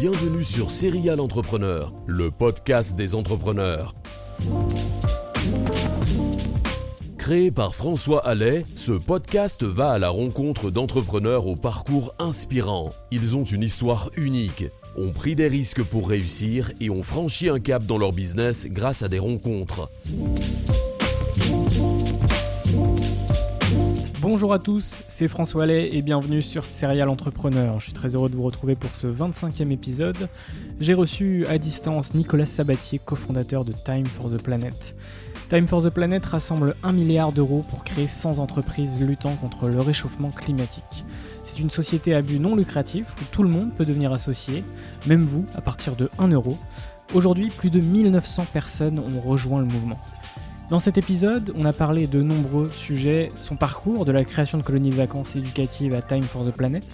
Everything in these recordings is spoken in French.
Bienvenue sur Serial Entrepreneur, le podcast des entrepreneurs. Créé par François Allais, ce podcast va à la rencontre d'entrepreneurs au parcours inspirant. Ils ont une histoire unique, ont pris des risques pour réussir et ont franchi un cap dans leur business grâce à des rencontres. Bonjour à tous, c'est François Allais et bienvenue sur Serial Entrepreneur. Je suis très heureux de vous retrouver pour ce 25e épisode. J'ai reçu à distance Nicolas Sabatier, cofondateur de Time for the Planet. Time for the Planet rassemble 1 milliard d'euros pour créer 100 entreprises luttant contre le réchauffement climatique. C'est une société à but non lucratif où tout le monde peut devenir associé, même vous, à partir de 1 euro. Aujourd'hui, plus de 1900 personnes ont rejoint le mouvement. Dans cet épisode, on a parlé de nombreux sujets, son parcours, de la création de colonies de vacances éducatives à Time for the Planet,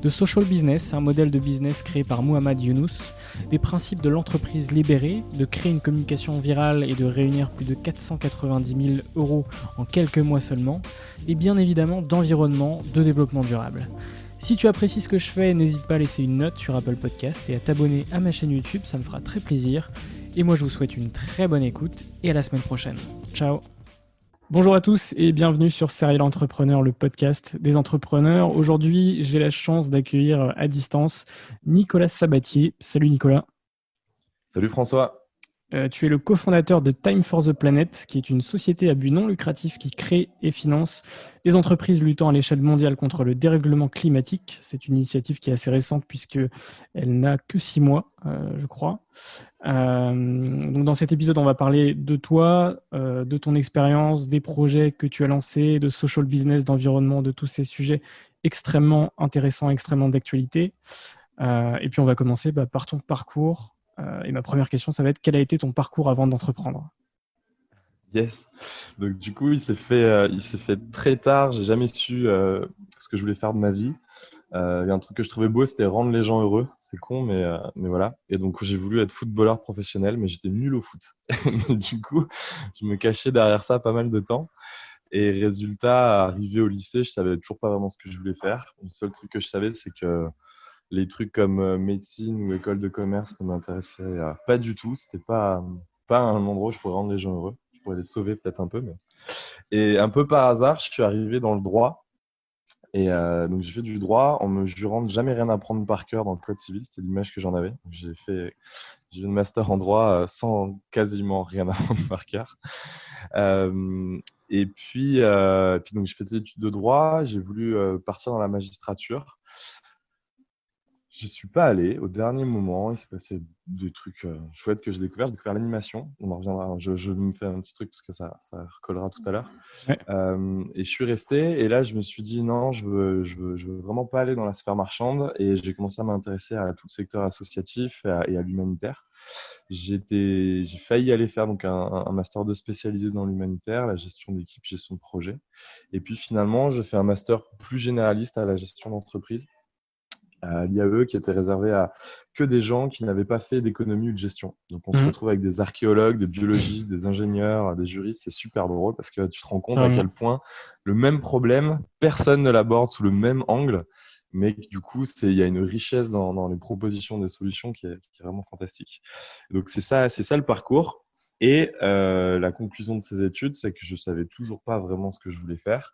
de social business, un modèle de business créé par Muhammad Younous, des principes de l'entreprise libérée, de créer une communication virale et de réunir plus de 490 000 euros en quelques mois seulement, et bien évidemment d'environnement, de développement durable. Si tu apprécies ce que je fais, n'hésite pas à laisser une note sur Apple Podcast et à t'abonner à ma chaîne YouTube, ça me fera très plaisir. Et moi, je vous souhaite une très bonne écoute et à la semaine prochaine. Ciao Bonjour à tous et bienvenue sur Serial Entrepreneur, le podcast des entrepreneurs. Aujourd'hui, j'ai la chance d'accueillir à distance Nicolas Sabatier. Salut Nicolas. Salut François. Euh, tu es le cofondateur de Time for the Planet, qui est une société à but non lucratif qui crée et finance des entreprises luttant à l'échelle mondiale contre le dérèglement climatique. C'est une initiative qui est assez récente puisqu'elle n'a que six mois, euh, je crois. Euh, donc dans cet épisode, on va parler de toi, de ton expérience, des projets que tu as lancés, de social business, d'environnement, de tous ces sujets extrêmement intéressants, extrêmement d'actualité. et puis on va commencer bah, par ton parcours euh, et ma première question, ça va être quel a été ton parcours avant d'entreprendre? Yes. Donc du coup, il s'est fait, euh, il s'est fait très tard. J'ai jamais su euh, ce que je voulais faire de ma vie. Il y a un truc que je trouvais beau, c'était rendre les gens heureux. C'est con, mais, mais voilà. Et donc j'ai voulu être footballeur professionnel, mais j'étais nul au foot. du coup, je me cachais derrière ça pas mal de temps. Et résultat, arrivé au lycée, je savais toujours pas vraiment ce que je voulais faire. Le seul truc que je savais, c'est que les trucs comme euh, médecine ou école de commerce ne m'intéressaient euh, pas du tout. C'était pas, pas un endroit où je pourrais rendre les gens heureux. Je pourrais les sauver peut-être un peu. Mais... Et un peu par hasard, je suis arrivé dans le droit. Et euh, donc j'ai fait du droit en me jurant de jamais rien apprendre par cœur dans le code civil. C'était l'image que j'en avais. J'ai fait j'ai une master en droit sans quasiment rien apprendre par cœur. et puis, puis donc je fais des études de droit. J'ai voulu partir dans la magistrature. J'y suis pas allé au dernier moment. Il s'est passé des trucs euh, chouettes que j'ai découvert. J'ai découvert l'animation. On en reviendra. Je, je, me fais un petit truc parce que ça, ça recollera tout à l'heure. Euh, et je suis resté. Et là, je me suis dit non, je veux, je veux, je veux vraiment pas aller dans la sphère marchande. Et j'ai commencé à m'intéresser à tout le secteur associatif et à, l'humanitaire. J'ai failli aller faire donc un, un master 2 spécialisé dans l'humanitaire, la gestion d'équipe, gestion de projet. Et puis finalement, je fais un master plus généraliste à la gestion d'entreprise à l'IAE qui était réservé à que des gens qui n'avaient pas fait d'économie ou de gestion. Donc on se Mhm. retrouve avec des archéologues, des biologistes, des ingénieurs, des juristes. C'est super drôle parce que tu te rends compte à Vraiment. quel point le même problème, personne ne l'aborde sous le même angle. Mais du coup, il y a une richesse dans, dans les propositions des solutions qui est, qui est vraiment fantastique. Donc c'est ça, c'est ça le parcours. Et euh, la conclusion de ces études, c'est que je savais toujours pas vraiment ce que je voulais faire.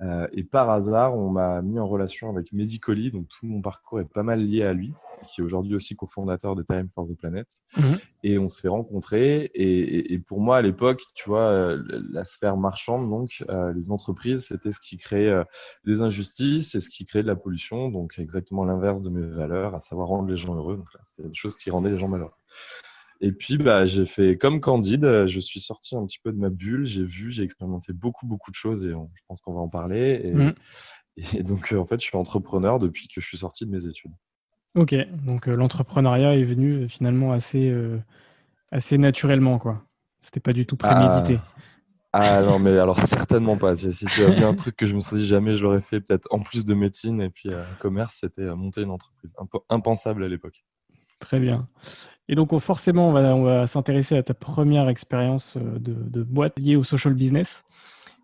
Euh, et par hasard, on m'a mis en relation avec Medicoli, donc tout mon parcours est pas mal lié à lui, qui est aujourd'hui aussi cofondateur de Time for the Planet. Mhm. Et on s'est rencontrés. Et, et- et pour moi, à l'époque, tu vois, euh, la sphère marchande, donc euh, les entreprises, c'était ce qui créait euh, des injustices et ce qui créait de la pollution. Donc exactement l'inverse de mes valeurs, à savoir rendre les gens heureux. Donc là, c'est des choses qui rendaient les gens malheureux. Et puis, bah, j'ai fait comme Candide. euh, Je suis sorti un petit peu de ma bulle. J'ai vu, j'ai expérimenté beaucoup, beaucoup de choses et on- je pense qu'on va en parler. Et, et donc, euh, en fait, je suis entrepreneur depuis que je suis sorti de mes études. Ok, donc euh, l'entrepreneuriat est venu euh, finalement assez, euh, assez naturellement, quoi. C'était pas du tout prémédité. Ah non, mais alors certainement pas. Si si tu as bien un truc que je me suis dit jamais je l'aurais fait, peut-être en plus de médecine et puis commerce, c'était monter une entreprise. Imp- impensable à l'époque. Très bien. Et donc, on- forcément, on va, on va s'intéresser à ta première expérience euh, de, de boîte liée au social business,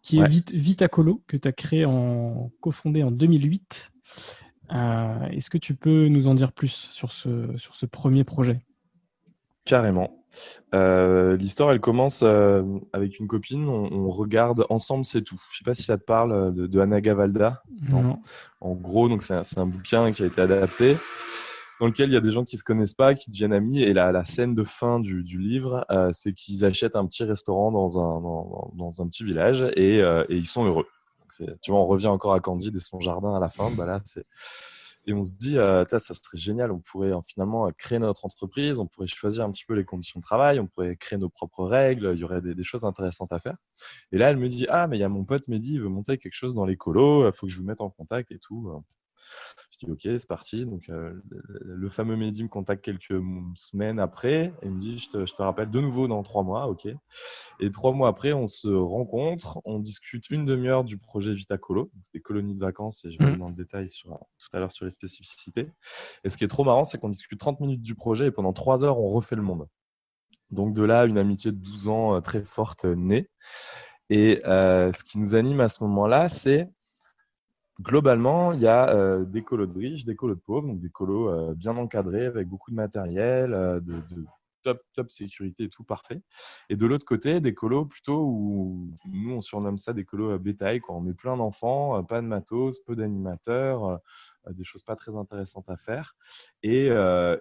qui est. Vit- Vitacolo, que tu as créé en cofondé en 2008. Euh, Est-ce que tu peux nous en dire plus sur ce, sur ce premier projet? Carrément. Euh, L'histoire, elle commence euh, avec une copine. On, on regarde Ensemble, c'est tout. Je sais pas si ça te parle de, de Anna Gavalda. Non. En gros, donc c'est un, c'est un bouquin qui a été adapté, dans lequel il y a des gens qui se connaissent pas, qui deviennent amis. Et la, scène de fin du, livre, euh, c'est qu'ils achètent un petit restaurant dans un, petit village et, euh, et ils sont heureux. Tu vois, on revient encore à Candide et son jardin à la fin. Bah et on se dit, euh, ça serait génial, on pourrait finalement créer notre entreprise, on pourrait choisir un petit peu les conditions de travail, on pourrait créer nos propres règles, il y aurait des, des choses intéressantes à faire. Et là, elle me dit, ah, mais il y a mon pote Mehdi, il veut monter quelque chose dans l'écolo, il faut que je vous mette en contact et tout. Ok, c'est parti. Donc, euh, le, fameux Mehdi me contacte quelques semaines après et me dit, je te, je te rappelle de nouveau dans trois mois, ok. Et trois mois après, on se rencontre, on discute une demi-heure du projet Vitacolo. C'est des colonies de vacances et je vais aller dans le détail sur, tout à l'heure sur les spécificités. Et ce qui est trop marrant, c'est qu'on discute 30 minutes du projet et pendant trois heures, on refait le monde. Donc de là, une amitié de 12 ans euh, très forte euh, naît. Et euh, ce qui nous anime à ce moment-là, c'est globalement, il y a euh, des colos de riches, des colos de pauvres, donc des colos euh, bien encadrés avec beaucoup de matériel, euh, de, top, top sécurité tout parfait. Et de l'autre côté, des colos plutôt où nous, on surnomme ça des colos à bétail, quand on met plein d'enfants, pas de matos, peu d'animateurs, des choses pas très intéressantes à faire. Et,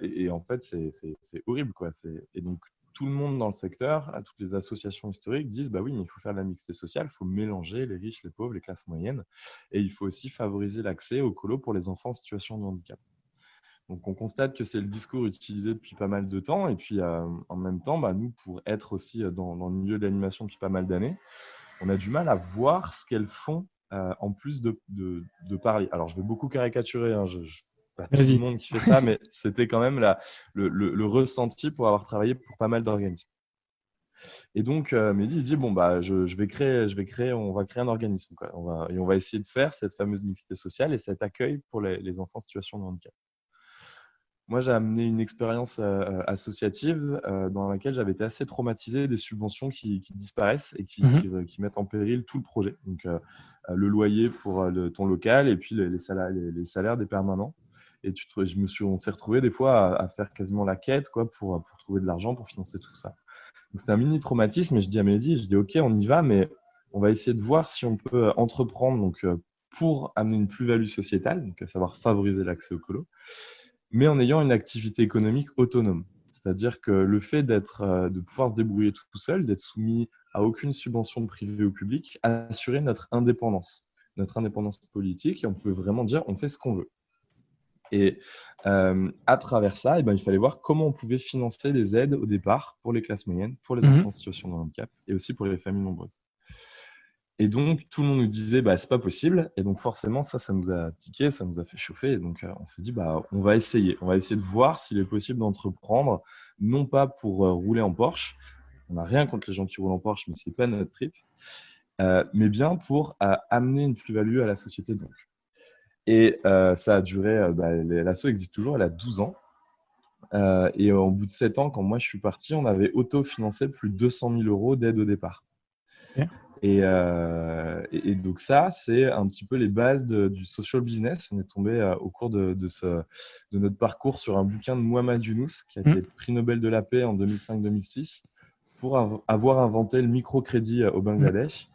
et, en fait, c'est horrible. Quoi. Et donc, tout le monde dans le secteur, toutes les associations historiques disent bah oui, mais il faut faire de la mixité sociale, il faut mélanger les riches, les pauvres, les classes moyennes, et il faut aussi favoriser l'accès au colo pour les enfants en situation de handicap. Donc on constate que c'est le discours utilisé depuis pas mal de temps, et puis euh, en même temps, bah, nous, pour être aussi euh, dans, le milieu de l'animation depuis pas mal d'années, on a du mal à voir ce qu'elles font euh, en plus de, parler. Alors je vais beaucoup caricaturer, hein, je pas tout le monde qui fait ça, mais c'était quand même la, le, le- le ressenti pour avoir travaillé pour pas mal d'organismes. Et donc, euh, Mehdi, il dit bon bah, je, je vais créer, je vais créer, on va créer un organisme, quoi. On va, et on va essayer de faire cette fameuse mixité sociale et cet accueil pour les, les enfants en situation de handicap. Moi, j'ai amené une expérience euh, associative euh, dans laquelle j'avais été assez traumatisé des subventions qui, qui disparaissent et qui, Mhm. qui, euh, qui mettent en péril tout le projet. Donc, euh, euh, le loyer pour euh, le, ton local et puis les, les salaires, les, les salaires des permanents. Et je me suis, on s'est retrouvé des fois à, faire quasiment la quête quoi, pour, pour trouver de l'argent pour financer tout ça. C'était un mini traumatisme et je dis à Mehdi, je dis ok, on y va, mais on va essayer de voir si on peut entreprendre donc, euh, pour amener une plus-value sociétale, à savoir favoriser l'accès au colo, mais en ayant une activité économique autonome. C'est-à-dire que le fait d'être, euh, de pouvoir se débrouiller tout seul, d'être soumis à aucune subvention privée ou publique, assurer notre indépendance, notre indépendance politique, et on pouvait vraiment dire on fait ce qu'on veut. Et euh, à travers ça, eh ben, il fallait voir comment on pouvait financer les aides au départ pour les classes moyennes, pour les Mhm. enfants en situation de handicap et aussi pour les familles nombreuses. Et donc, tout le monde nous disait, bah, c'est pas possible. Et donc, forcément, ça, ça nous a tiqué, ça nous a fait chauffer. Et donc, euh, on s'est dit, bah, on va essayer. On va essayer de voir s'il est possible d'entreprendre, non pas pour euh, rouler en Porsche. On n'a rien contre les gens qui roulent en Porsche, mais c'est pas notre trip. Euh, mais bien pour euh, amener une plus-value à la société. Donc. Et ça a duré, bah, l'asso existe toujours, elle a 12 ans. et au bout de 7 ans, quand moi je suis parti, on avait autofinancé plus de 200 000 euros d'aide au départ. Euh, et, et, donc ça, c'est un petit peu les bases du social business. On est tombé euh, au cours de, de, ce, de, notre parcours sur un bouquin de Muhammad Younous, qui a été mmh. prix Nobel de la paix en 2005-2006, pour avoir inventé le microcrédit euh, au Bangladesh.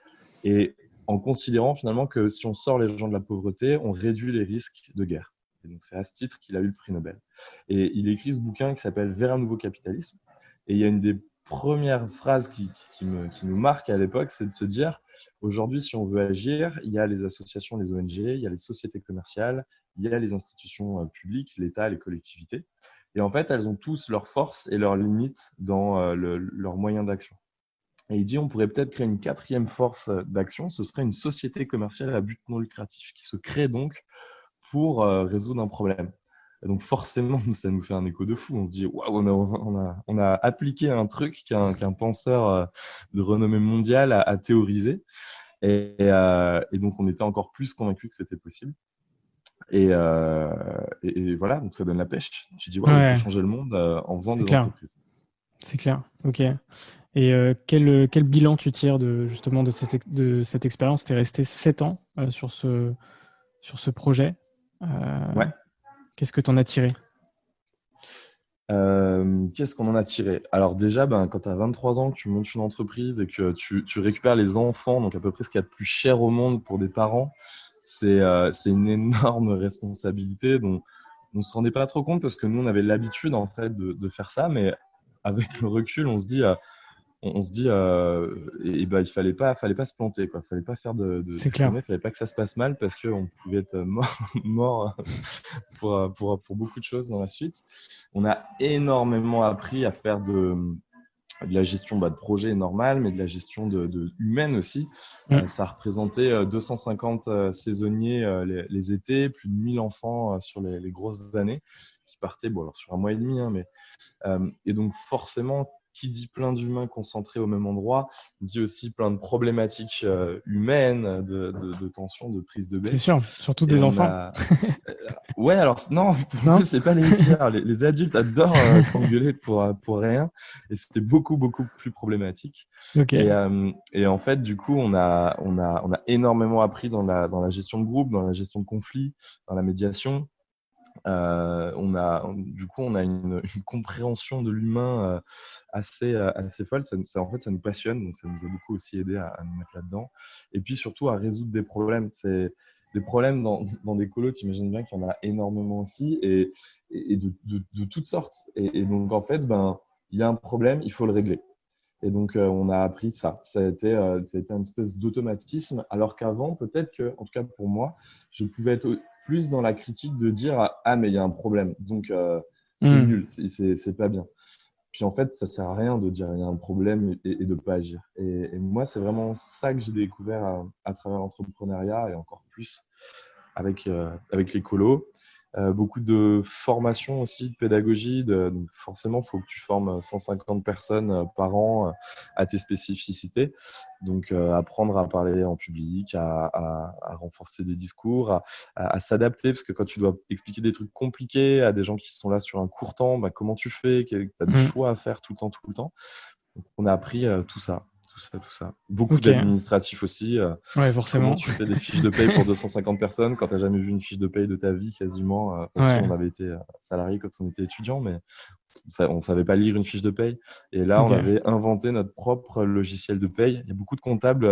Et en considérant finalement que si on sort les gens de la pauvreté, on réduit les risques de guerre. Et donc c'est à ce titre qu'il a eu le prix Nobel. Et il écrit ce bouquin qui s'appelle Vers un nouveau capitalisme. Et il y a une des première phrase qui, nous marque à l'époque, c'est de se dire, aujourd'hui, si on veut agir, il y a les associations, les ONG, il y a les sociétés commerciales, il y a les institutions euh, publiques, l'État, les collectivités. Et en fait, elles ont tous leurs forces et leurs limites dans euh, leurs moyens d'action. Et il dit, on pourrait peut-être créer une quatrième force euh, d'action, ce serait une société commerciale à but non lucratif, qui se crée donc pour résoudre un problème donc forcément, ça nous fait un écho de fou. On se dit, waouh, on a, on, a, appliqué un truc qu'un penseur euh, de renommée mondiale a, théorisé. Euh, et, donc, on était encore plus convaincus que c'était possible. Euh, et, voilà, donc ça donne la pêche. Tu dis, waouh, on peut changer le monde en faisant des entreprises. C'est clair, ok. Et quel, quel, bilan tu tires de, justement de cette, de cette expérience? Tu es resté 7 ans sur, ce, sur ce projet. ouais. Qu'est-ce que tu en as tiré? Euh, Qu'est-ce qu'on en a tiré? Alors déjà, ben, quand tu as 23 ans, que tu montes une entreprise et que tu, récupères les enfants, donc à peu près ce qu'il y a de plus cher au monde pour des parents, c'est euh, une énorme responsabilité dont on ne se rendait pas trop compte parce que nous, on avait l'habitude en fait de, de, faire ça, mais avec le recul, on se dit, euh, on, se dit, euh, et, bah, il fallait pas, fallait pas se planter, quoi. Fallait pas faire de, de c'est clair. Il fallait pas que ça se passe mal parce qu'on pouvait être mort, mort pour, pour, pour, beaucoup de choses dans la suite. On a énormément appris à faire de, de la gestion bah, de projet normal, mais de la gestion de, humaine aussi. Mm. Euh, ça représentait 250 euh, saisonniers les, étés, plus de 1000 enfants sur les, les, grosses années qui partaient, bon alors sur un mois et demi, hein, mais et donc forcément qui dit plein d'humains concentrés au même endroit, dit aussi plein de problématiques euh, humaines, de, de, tensions, de prise de baie. C'est sûr, surtout des enfants. Euh, ouais, alors non, c'est pas les pires. Les, adultes adorent euh, s'engueuler pour, pour rien, et c'était beaucoup, beaucoup plus problématique. Et, et, en fait, du coup, on a, on a, on a énormément appris dans la, dans la gestion de groupe, dans la gestion de conflits, dans la médiation. Euh, on a, du coup, on a une, compréhension de l'humain euh, assez, euh, assez folle. Ça, en fait, ça nous passionne, donc ça nous a beaucoup aussi aidé à, nous mettre là-dedans. Et puis surtout à résoudre des problèmes. C'est des problèmes dans, dans des colos, tu imagines bien qu'il y en a énormément aussi, et, et de, de, toutes sortes. Et, donc, en fait, ben, il y a un problème, il faut le régler. Et donc, on a appris ça. Ça a été, ça a été une espèce d'automatisme, alors qu'avant, peut-être que, en tout cas pour moi, je pouvais être plus dans la critique de dire ah mais il y a un problème. Donc euh, c'est hmm. nul c'est pas bien. Puis en fait ça sert à rien de dire il y a un problème et, de de pas agir. Et, moi c'est vraiment ça que j'ai découvert à, travers l'entrepreneuriat et encore plus avec euh, avec euh, beaucoup de formation aussi, de pédagogie. De, donc forcément, il faut que tu formes 150 personnes euh, par an euh, à tes spécificités. Donc, apprendre à parler en public, à, à, renforcer des discours, à, à s'adapter, parce que quand tu dois expliquer des trucs compliqués à des gens qui sont là sur un court temps, bah, comment tu fais? Tu as des mmh. choix à faire tout le temps, tout le temps. Donc, on a appris tout ça tout ça, Beaucoup d'administratifs aussi. Euh, ouais, forcément. tu fais des fiches de paye pour 250 personnes quand tu n'as jamais vu une fiche de paye de ta vie quasiment. Euh, on avait été euh, salarié quand on était étudiant, mais on ne savait pas lire une fiche de paye. Et là, on avait inventé notre propre logiciel de paye. Il y a beaucoup de comptables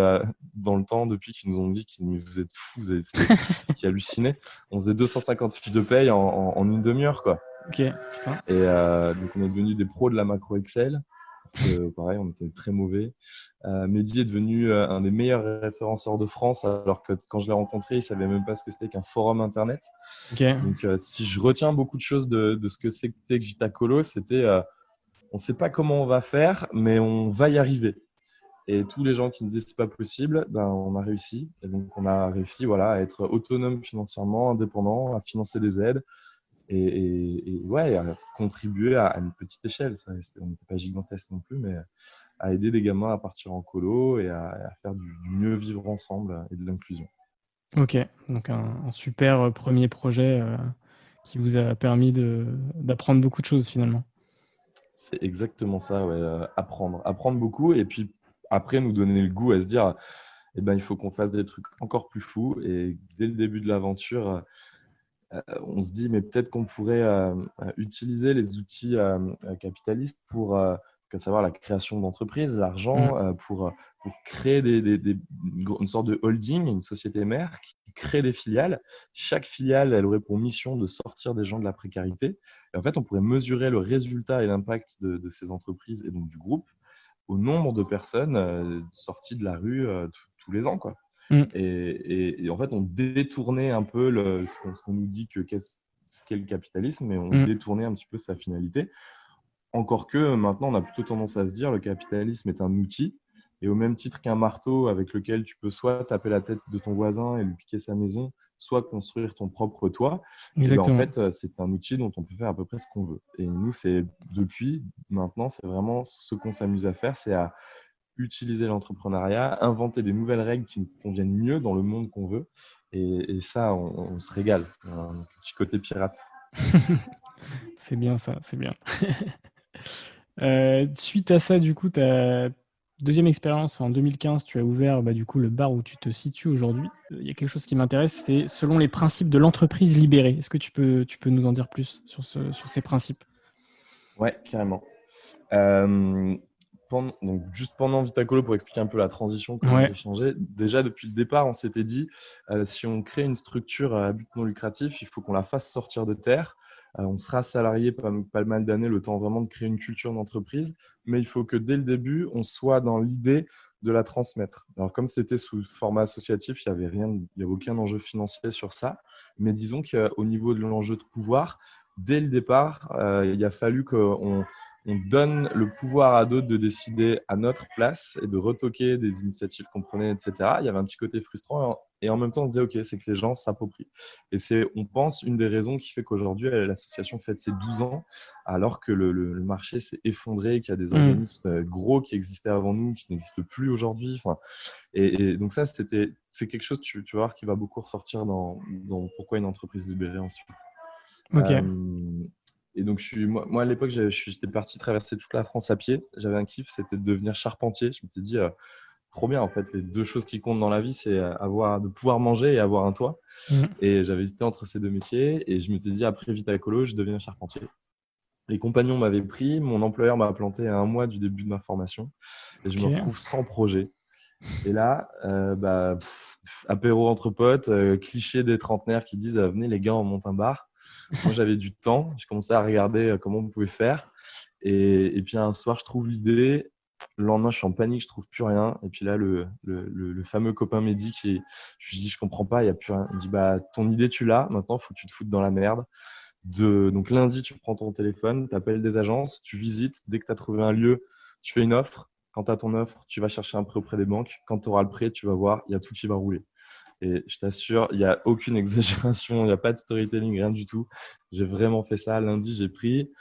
dans le temps depuis qui nous ont dit qu'ils vous êtes fous, qui hallucinaient. On faisait 250 fiches de paye en, une demi-heure, quoi. Ok. Et donc, on est devenu des pros de la macro Excel pareil, on était très mauvais. Euh, Mehdi est devenu euh, un des meilleurs référenceurs de France, alors que quand je l'ai rencontré, il savait même pas ce que c'était qu'un forum internet. Donc, euh, si je retiens beaucoup de choses de, ce que c'était que Vitacolo, c'était on ne sait pas comment on va faire, mais on va y arriver. Et tous les gens qui nous disaient c'est pas possible, ben, on a réussi. Et donc, on a réussi voilà, à être autonome financièrement, indépendant, à financer des aides, et, ouais, à contribuer à, une petite échelle. Ça, on n'était pas gigantesque non plus, mais à aider des gamins à partir en colo et à, faire du, mieux vivre ensemble et de l'inclusion. Ok, donc un, super premier projet qui vous a permis d'apprendre beaucoup de choses finalement. C'est exactement ça, ouais. apprendre. Apprendre beaucoup et puis après nous donner le goût à se dire eh ben, il faut qu'on fasse des trucs encore plus fous. Et dès le début de l'aventure, euh, on se dit, mais peut-être qu'on pourrait euh, utiliser les outils euh, capitalistes pour que savoir la création d'entreprises, l'argent, mmh. pour, créer des, une sorte de holding, une société mère qui crée des filiales. Chaque filiale, elle aurait pour mission de sortir des gens de la précarité. Et en fait, on pourrait mesurer le résultat et l'impact de, de, ces entreprises et donc du groupe au nombre de personnes sorties de la rue tous les ans. Quoi. Mm. Et, en fait, on détournait un peu le, ce qu'on nous dit que qu'est-ce qu'est le capitalisme, et on mm. détournait un petit peu sa finalité. Encore que maintenant, on a plutôt tendance à se dire le capitalisme est un outil, et au même titre qu'un marteau avec lequel tu peux soit taper la tête de ton voisin et lui piquer sa maison, soit construire ton propre toit. Ben, Exactement. en fait, c'est un outil dont on peut faire à peu près ce qu'on veut. Et nous, c'est depuis maintenant, c'est vraiment ce qu'on s'amuse à faire, c'est à utiliser l'entrepreneuriat, inventer des nouvelles règles qui nous conviennent mieux dans le monde qu'on veut. Et, ça, on, se régale. Un petit côté pirate. c'est bien ça, c'est bien. Euh, suite à ça, du coup, ta deuxième expérience en 2015, tu as ouvert bah, du coup le bar où tu te situes aujourd'hui. Il y a quelque chose qui m'intéresse, c'était selon les principes de l'entreprise libérée. Est-ce que tu peux, tu peux nous en dire plus sur, ce, sur ces principes? Ouais, carrément. Euh, donc juste pendant Vitacolo, pour expliquer un peu la transition qu'on a changé, déjà depuis le départ, on s'était dit, euh, si on crée une structure à but non lucratif, il faut qu'on la fasse sortir de terre. Euh, on sera salarié pas, pas mal d'années, le temps vraiment de créer une culture d'entreprise, mais il faut que dès le début, on soit dans l'idée de la transmettre. Alors comme c'était sous format associatif, il n'y avait rien, il n'y avait aucun enjeu financier sur ça, mais disons qu'au niveau de l'enjeu de pouvoir, dès le départ, euh, il a fallu qu'on on donne le pouvoir à d'autres de décider à notre place et de retoquer des initiatives qu'on prenait, etc. Il y avait un petit côté frustrant et en même temps on disait ok, c'est que les gens s'approprient. Et c'est, on pense, une des raisons qui fait qu'aujourd'hui l'association fête ses 12 ans alors que le, marché s'est effondré, qu'il y a des mmh. organismes euh, gros qui existaient avant nous, qui n'existent plus aujourd'hui. Enfin, et, donc ça, c'était, c'est quelque chose, tu, tu vas voir, qui va beaucoup ressortir dans, dans pourquoi une entreprise libérée ensuite. Ok. Euh, et donc, je suis, moi, à l'époque, j'étais parti traverser toute la France à pied. J'avais un kiff, c'était de devenir charpentier. Je me suis dit, euh, trop bien, en fait. Les deux choses qui comptent dans la vie, c'est euh, avoir, de pouvoir manger et avoir un toit. Mmh. Et j'avais hésité entre ces deux métiers. Et je m'étais dit, après Vita Écolo, je deviens charpentier. Les compagnons m'avaient pris. Mon employeur m'a planté à un mois du début de ma formation. Et je me retrouve sans projet. Et là, euh, bah, apéro entre potes, cliché des trentenaires qui disent Venez les gars, on monte un bar. Moi, j'avais du temps. Je commençais à regarder euh, comment on pouvait faire. Et, puis un soir, je trouve l'idée. Le lendemain, je suis en panique, je trouve plus rien. Et puis là, le, le, fameux copain Mehdi qui, je lui dis, je comprends pas, il y a plus rien. Il me dit, bah, ton idée, tu l'as. Maintenant, faut que tu te foutes dans la merde. De, donc lundi, tu prends ton téléphone, tu appelles des agences, tu visites. Dès que tu as trouvé un lieu, tu fais une offre. Quand tu as ton offre, tu vas chercher un prêt auprès des banques. Quand tu auras le prêt, tu vas voir, il y a tout qui va rouler. Et je t'assure, il n'y a aucune exagération, il n'y a pas de storytelling, rien du tout. J'ai vraiment fait ça. Lundi, j'ai pris.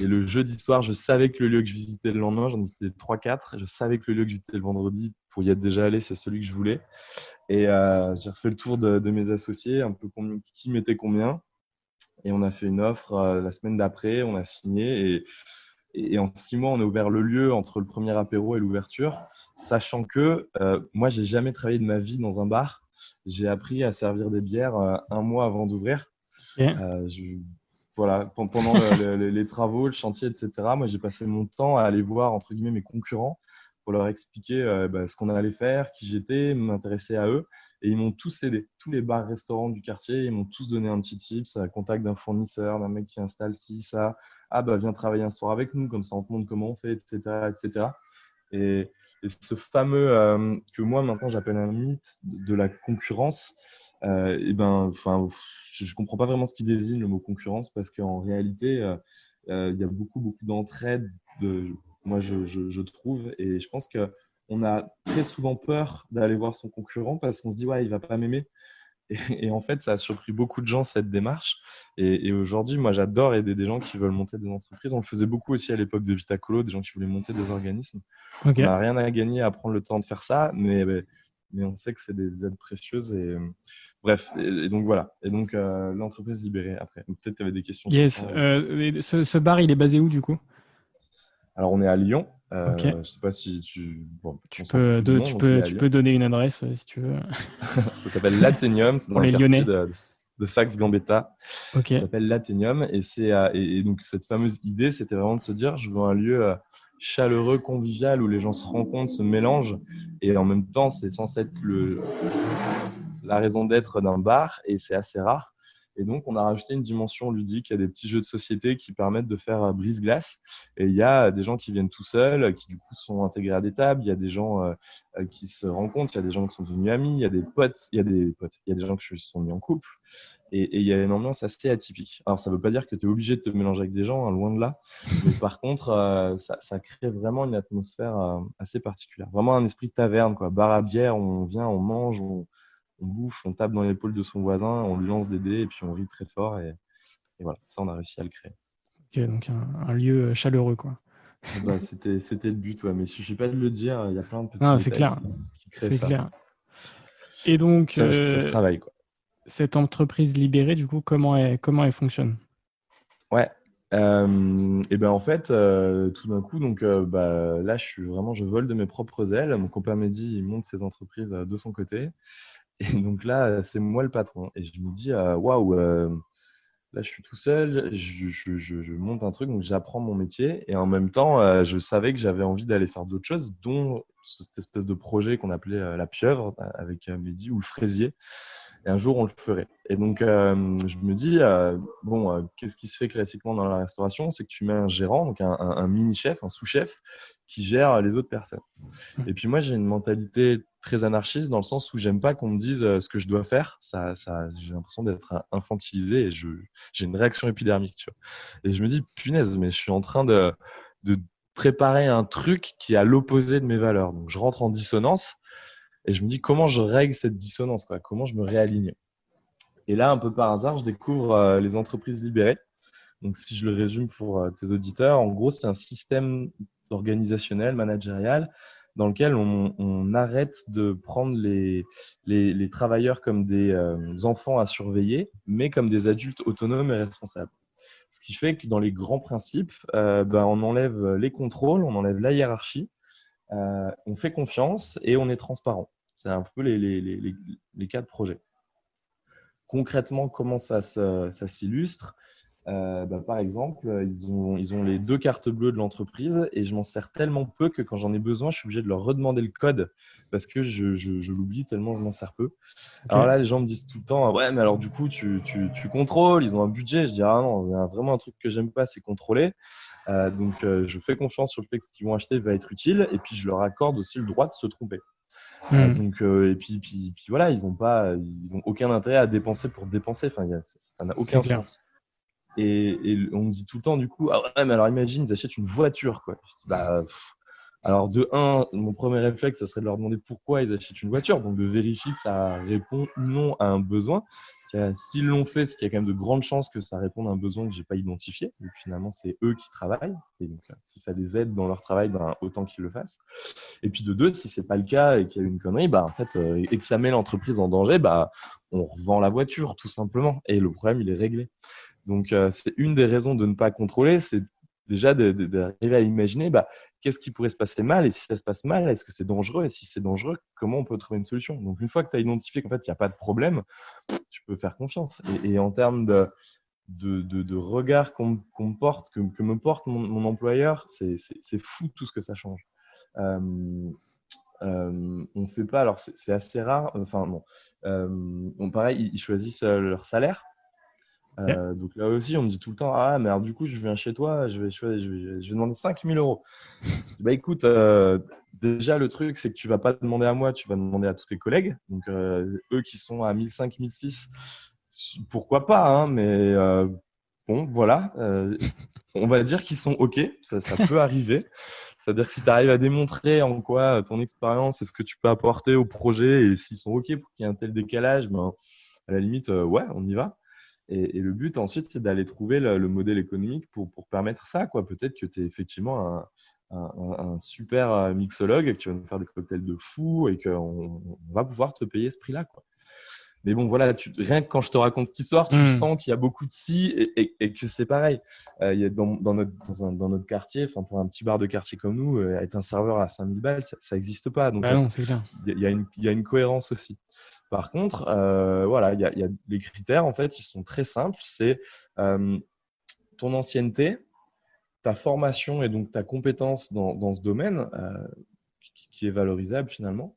Et le jeudi soir, je savais que le lieu que je visitais le lendemain, j'en ai visité 3-4. Je savais que le lieu que je visitais le vendredi, pour y être déjà allé, c'est celui que je voulais. Et euh, j'ai refait le tour de, mes associés, un peu qui mettait combien. Et on a fait une offre euh, la semaine d'après, on a signé. Et, et en six mois, on a ouvert le lieu entre le premier apéro et l'ouverture, sachant que euh, moi, j'ai jamais travaillé de ma vie dans un bar j'ai appris à servir des bières euh, un mois avant d'ouvrir. Euh, voilà, pendant les travaux, le chantier, etc. Moi, j'ai passé mon temps à aller voir entre guillemets mes concurrents pour leur expliquer euh, bah, ce qu'on allait faire, qui j'étais, m'intéresser à eux. Et ils m'ont tous aidé. Tous les bars, restaurants du quartier, ils m'ont tous donné un petit tips, un contact d'un fournisseur, d'un mec qui installe ci, ça. Ah bah viens travailler un soir avec nous, comme ça on te montre comment on fait, etc. etc. Et, ce fameux euh, que moi maintenant j'appelle un mythe de la concurrence, euh, et ben, enfin, je, ne comprends pas vraiment ce qui désigne le mot concurrence parce qu'en réalité, euh, il y a beaucoup beaucoup d'entraide. De, moi, je, je, trouve, et je pense que on a très souvent peur d'aller voir son concurrent parce qu'on se dit ouais, il va pas m'aimer. Et, en fait, ça a surpris beaucoup de gens cette démarche. Et, aujourd'hui, moi, j'adore aider des gens qui veulent monter des entreprises. On le faisait beaucoup aussi à l'époque de Vitacolo, des gens qui voulaient monter des organismes. On n'a rien à gagner à prendre le temps de faire ça, mais mais on sait que c'est des aides précieuses. Et, bref, et, donc voilà. Et donc l'entreprise libérée après. Peut-être tu avais des questions. Yes. Ce, ce, bar, il est basé où du coup? Alors on est à Lyon. Euh, Je sais pas si tu. tu, peux, tu, peux, tu peux donner une adresse si tu veux. ça s'appelle l'Athénium, c'est dans le quartier de, de Saxe-Gambetta. Ça s'appelle l'Athénium. Et, c'est, et, donc, cette fameuse idée, c'était vraiment de se dire je veux un lieu euh, chaleureux, convivial, où les gens se rencontrent, se mélangent. Et en même temps, c'est censé être le, la raison d'être d'un bar. Et c'est assez rare. Et donc, on a rajouté une dimension ludique. Il y a des petits jeux de société qui permettent de faire euh, brise-glace. Et il y a des gens qui viennent tout seuls, qui du coup sont intégrés à des tables. Il y a des gens euh, euh, qui se rencontrent. Il y a des gens qui sont devenus amis. Il y a des potes. Il y a des potes. Il y a des gens qui se sont mis en couple. Et, il y a une ambiance assez atypique. Alors, ça ne veut pas dire que tu es obligé de te mélanger avec des gens, hein, loin de là. Mais par contre, ça, ça, crée vraiment une atmosphère assez particulière. Vraiment un esprit de taverne, quoi. Bar à bière, on vient, on mange, on, on bouffe, on tape dans l'épaule de son voisin, on lui lance des dés et puis on rit très fort. Et, voilà, ça, on a réussi à le créer. Ok, donc un, lieu chaleureux, quoi. Bah, c'était, c'était le but, ouais, mais il suffit pas de le dire, il y a plein de petits ah, c'est clair. Qui, créent c'est Clair. Et donc, ça, euh, travail, quoi. cette entreprise libérée, du coup, comment elle, comment elle fonctionne? Ouais, euh, et ben en fait, euh, tout d'un coup, donc bah, là, je suis vraiment, je vole de mes propres ailes. Mon copain dit, il monte ses entreprises de son côté. Et donc là, c'est moi le patron. Et je me dis, euh, waouh, euh, là, je suis tout seul, je, monte un truc, donc j'apprends mon métier. Et en même temps, euh, je savais que j'avais envie d'aller faire d'autres choses, dont cette espèce de projet qu'on appelait la pieuvre avec Mehdi ou le fraisier. Et un jour, on le ferait. Et donc, je me dis, bon, qu'est-ce qui se fait classiquement dans la restauration? C'est que tu mets un gérant, donc un, un mini-chef, un sous-chef, qui gère les autres personnes. Mmh. Et puis moi, j'ai une mentalité très anarchiste dans le sens où j'aime pas qu'on me dise euh, ce que je dois faire. Ça, ça, j'ai l'impression d'être infantilisé et j'ai une réaction épidermique. Tu vois. Et je me dis, punaise, mais je suis en train de, de préparer un truc qui est à l'opposé de mes valeurs. Donc je rentre en dissonance et je me dis comment je règle cette dissonance, comment je me réaligne? Et là, un peu par hasard, je découvre euh, les entreprises libérées. Donc, si je le résume pour euh, tes auditeurs, en gros, c'est un système organisationnel, managérial, dans lequel on, arrête de prendre les, les, travailleurs comme des euh, enfants à surveiller, mais comme des adultes autonomes et responsables. Ce qui fait que dans les grands principes, ben, on enlève les contrôles, on enlève la hiérarchie, on fait confiance et on est transparent. C'est un peu les, les, les, les, cas de projet. Concrètement, comment ça s'illustre? Euh, bah, par exemple, ils ont, ils ont les deux cartes bleues de l'entreprise et je m'en sers tellement peu que quand j'en ai besoin, je suis obligé de leur redemander le code parce que je, je, je l'oublie tellement je m'en sers peu. Alors là, les gens me disent tout le temps Ouais, mais alors du coup, tu, tu, tu contrôles, ils ont un budget. Je dis Ah non, il y a vraiment un truc que j'aime pas, c'est contrôler. Euh, donc, euh, je fais confiance sur le fait que ce qu'ils vont acheter va être utile et puis je leur accorde aussi le droit de se tromper. Euh, hmm. donc, et puis, puis, puis, voilà, ils n'ont pas, ils ont aucun intérêt à dépenser pour dépenser. Enfin, ça n'a aucun sens. Et, on me dit tout le temps, du coup, ah ouais, mais alors imagine, ils achètent une voiture, quoi. bah, alors, de un, mon premier réflexe, ce serait de leur demander pourquoi ils achètent une voiture, donc de vérifier que ça répond ou non à un besoin. S'ils l'ont fait, c'est qu'il y a quand même de grandes chances que ça réponde à un besoin que j'ai pas identifié. Finalement, c'est eux qui travaillent. Et donc, si ça les aide dans leur travail, ben, autant qu'ils le fassent. Et puis de deux, si c'est pas le cas et qu'il y a une connerie, bah, en fait, euh, et que ça met l'entreprise en danger, bah, on revend la voiture, tout simplement. Et le problème, il est réglé. Donc, euh, c'est une des raisons de ne pas contrôler, c'est déjà d'arriver à imaginer qu'est-ce qui pourrait se passer mal et si ça se passe mal, est-ce que c'est dangereux et si c'est dangereux, comment on peut trouver une solution? Donc, une fois que tu as identifié qu'en fait, il n'y a pas de problème, tu peux faire confiance. Et, en termes de, regard qu'on porte, que, me porte mon, employeur, c'est fou tout ce que ça change. Euh, euh, on fait pas, alors c'est assez rare, enfin bon, euh, pareil, ils choisissent leur salaire. Euh, donc là aussi, on me dit tout le temps Ah, mais alors du coup, je viens chez toi, je vais, je je vais, demander 5000 euros. bah écoute, euh, déjà, le truc, c'est que tu vas pas demander à moi, tu vas demander à tous tes collègues. Donc euh, eux qui sont à 1005, 1006, pourquoi pas, hein, mais bon, voilà. on va dire qu'ils sont OK, ça, ça peut arriver. C'est-à-dire que si tu arrives à démontrer en quoi ton expérience et ce que tu peux apporter au projet et s'ils sont OK pour qu'il y ait un tel décalage, ben, à la limite, ouais, on y va. Et, le but ensuite, c'est d'aller trouver le, modèle économique pour, pour permettre ça. Quoi. Peut-être que tu es effectivement un, un, super euh, mixologue et que tu vas nous faire des cocktails de fou et qu'on va pouvoir te payer ce prix-là. Quoi. Mais bon, voilà, tu, rien que quand je te raconte cette histoire, tu hmm. sens qu'il y a beaucoup de si et, et, que c'est pareil. Euh, il y a dans, dans, notre, dans, dans, notre quartier, enfin pour un petit bar de quartier comme nous, euh, être un serveur à 5000 balles, ça n'existe pas. Donc, bah non, il y, y, y, a une cohérence aussi. Par contre, euh, voilà, il y, y, a les critères, en fait, ils sont très simples. C'est euh, ton ancienneté, ta formation et donc ta compétence dans, dans ce domaine, euh, qui, qui, est valorisable finalement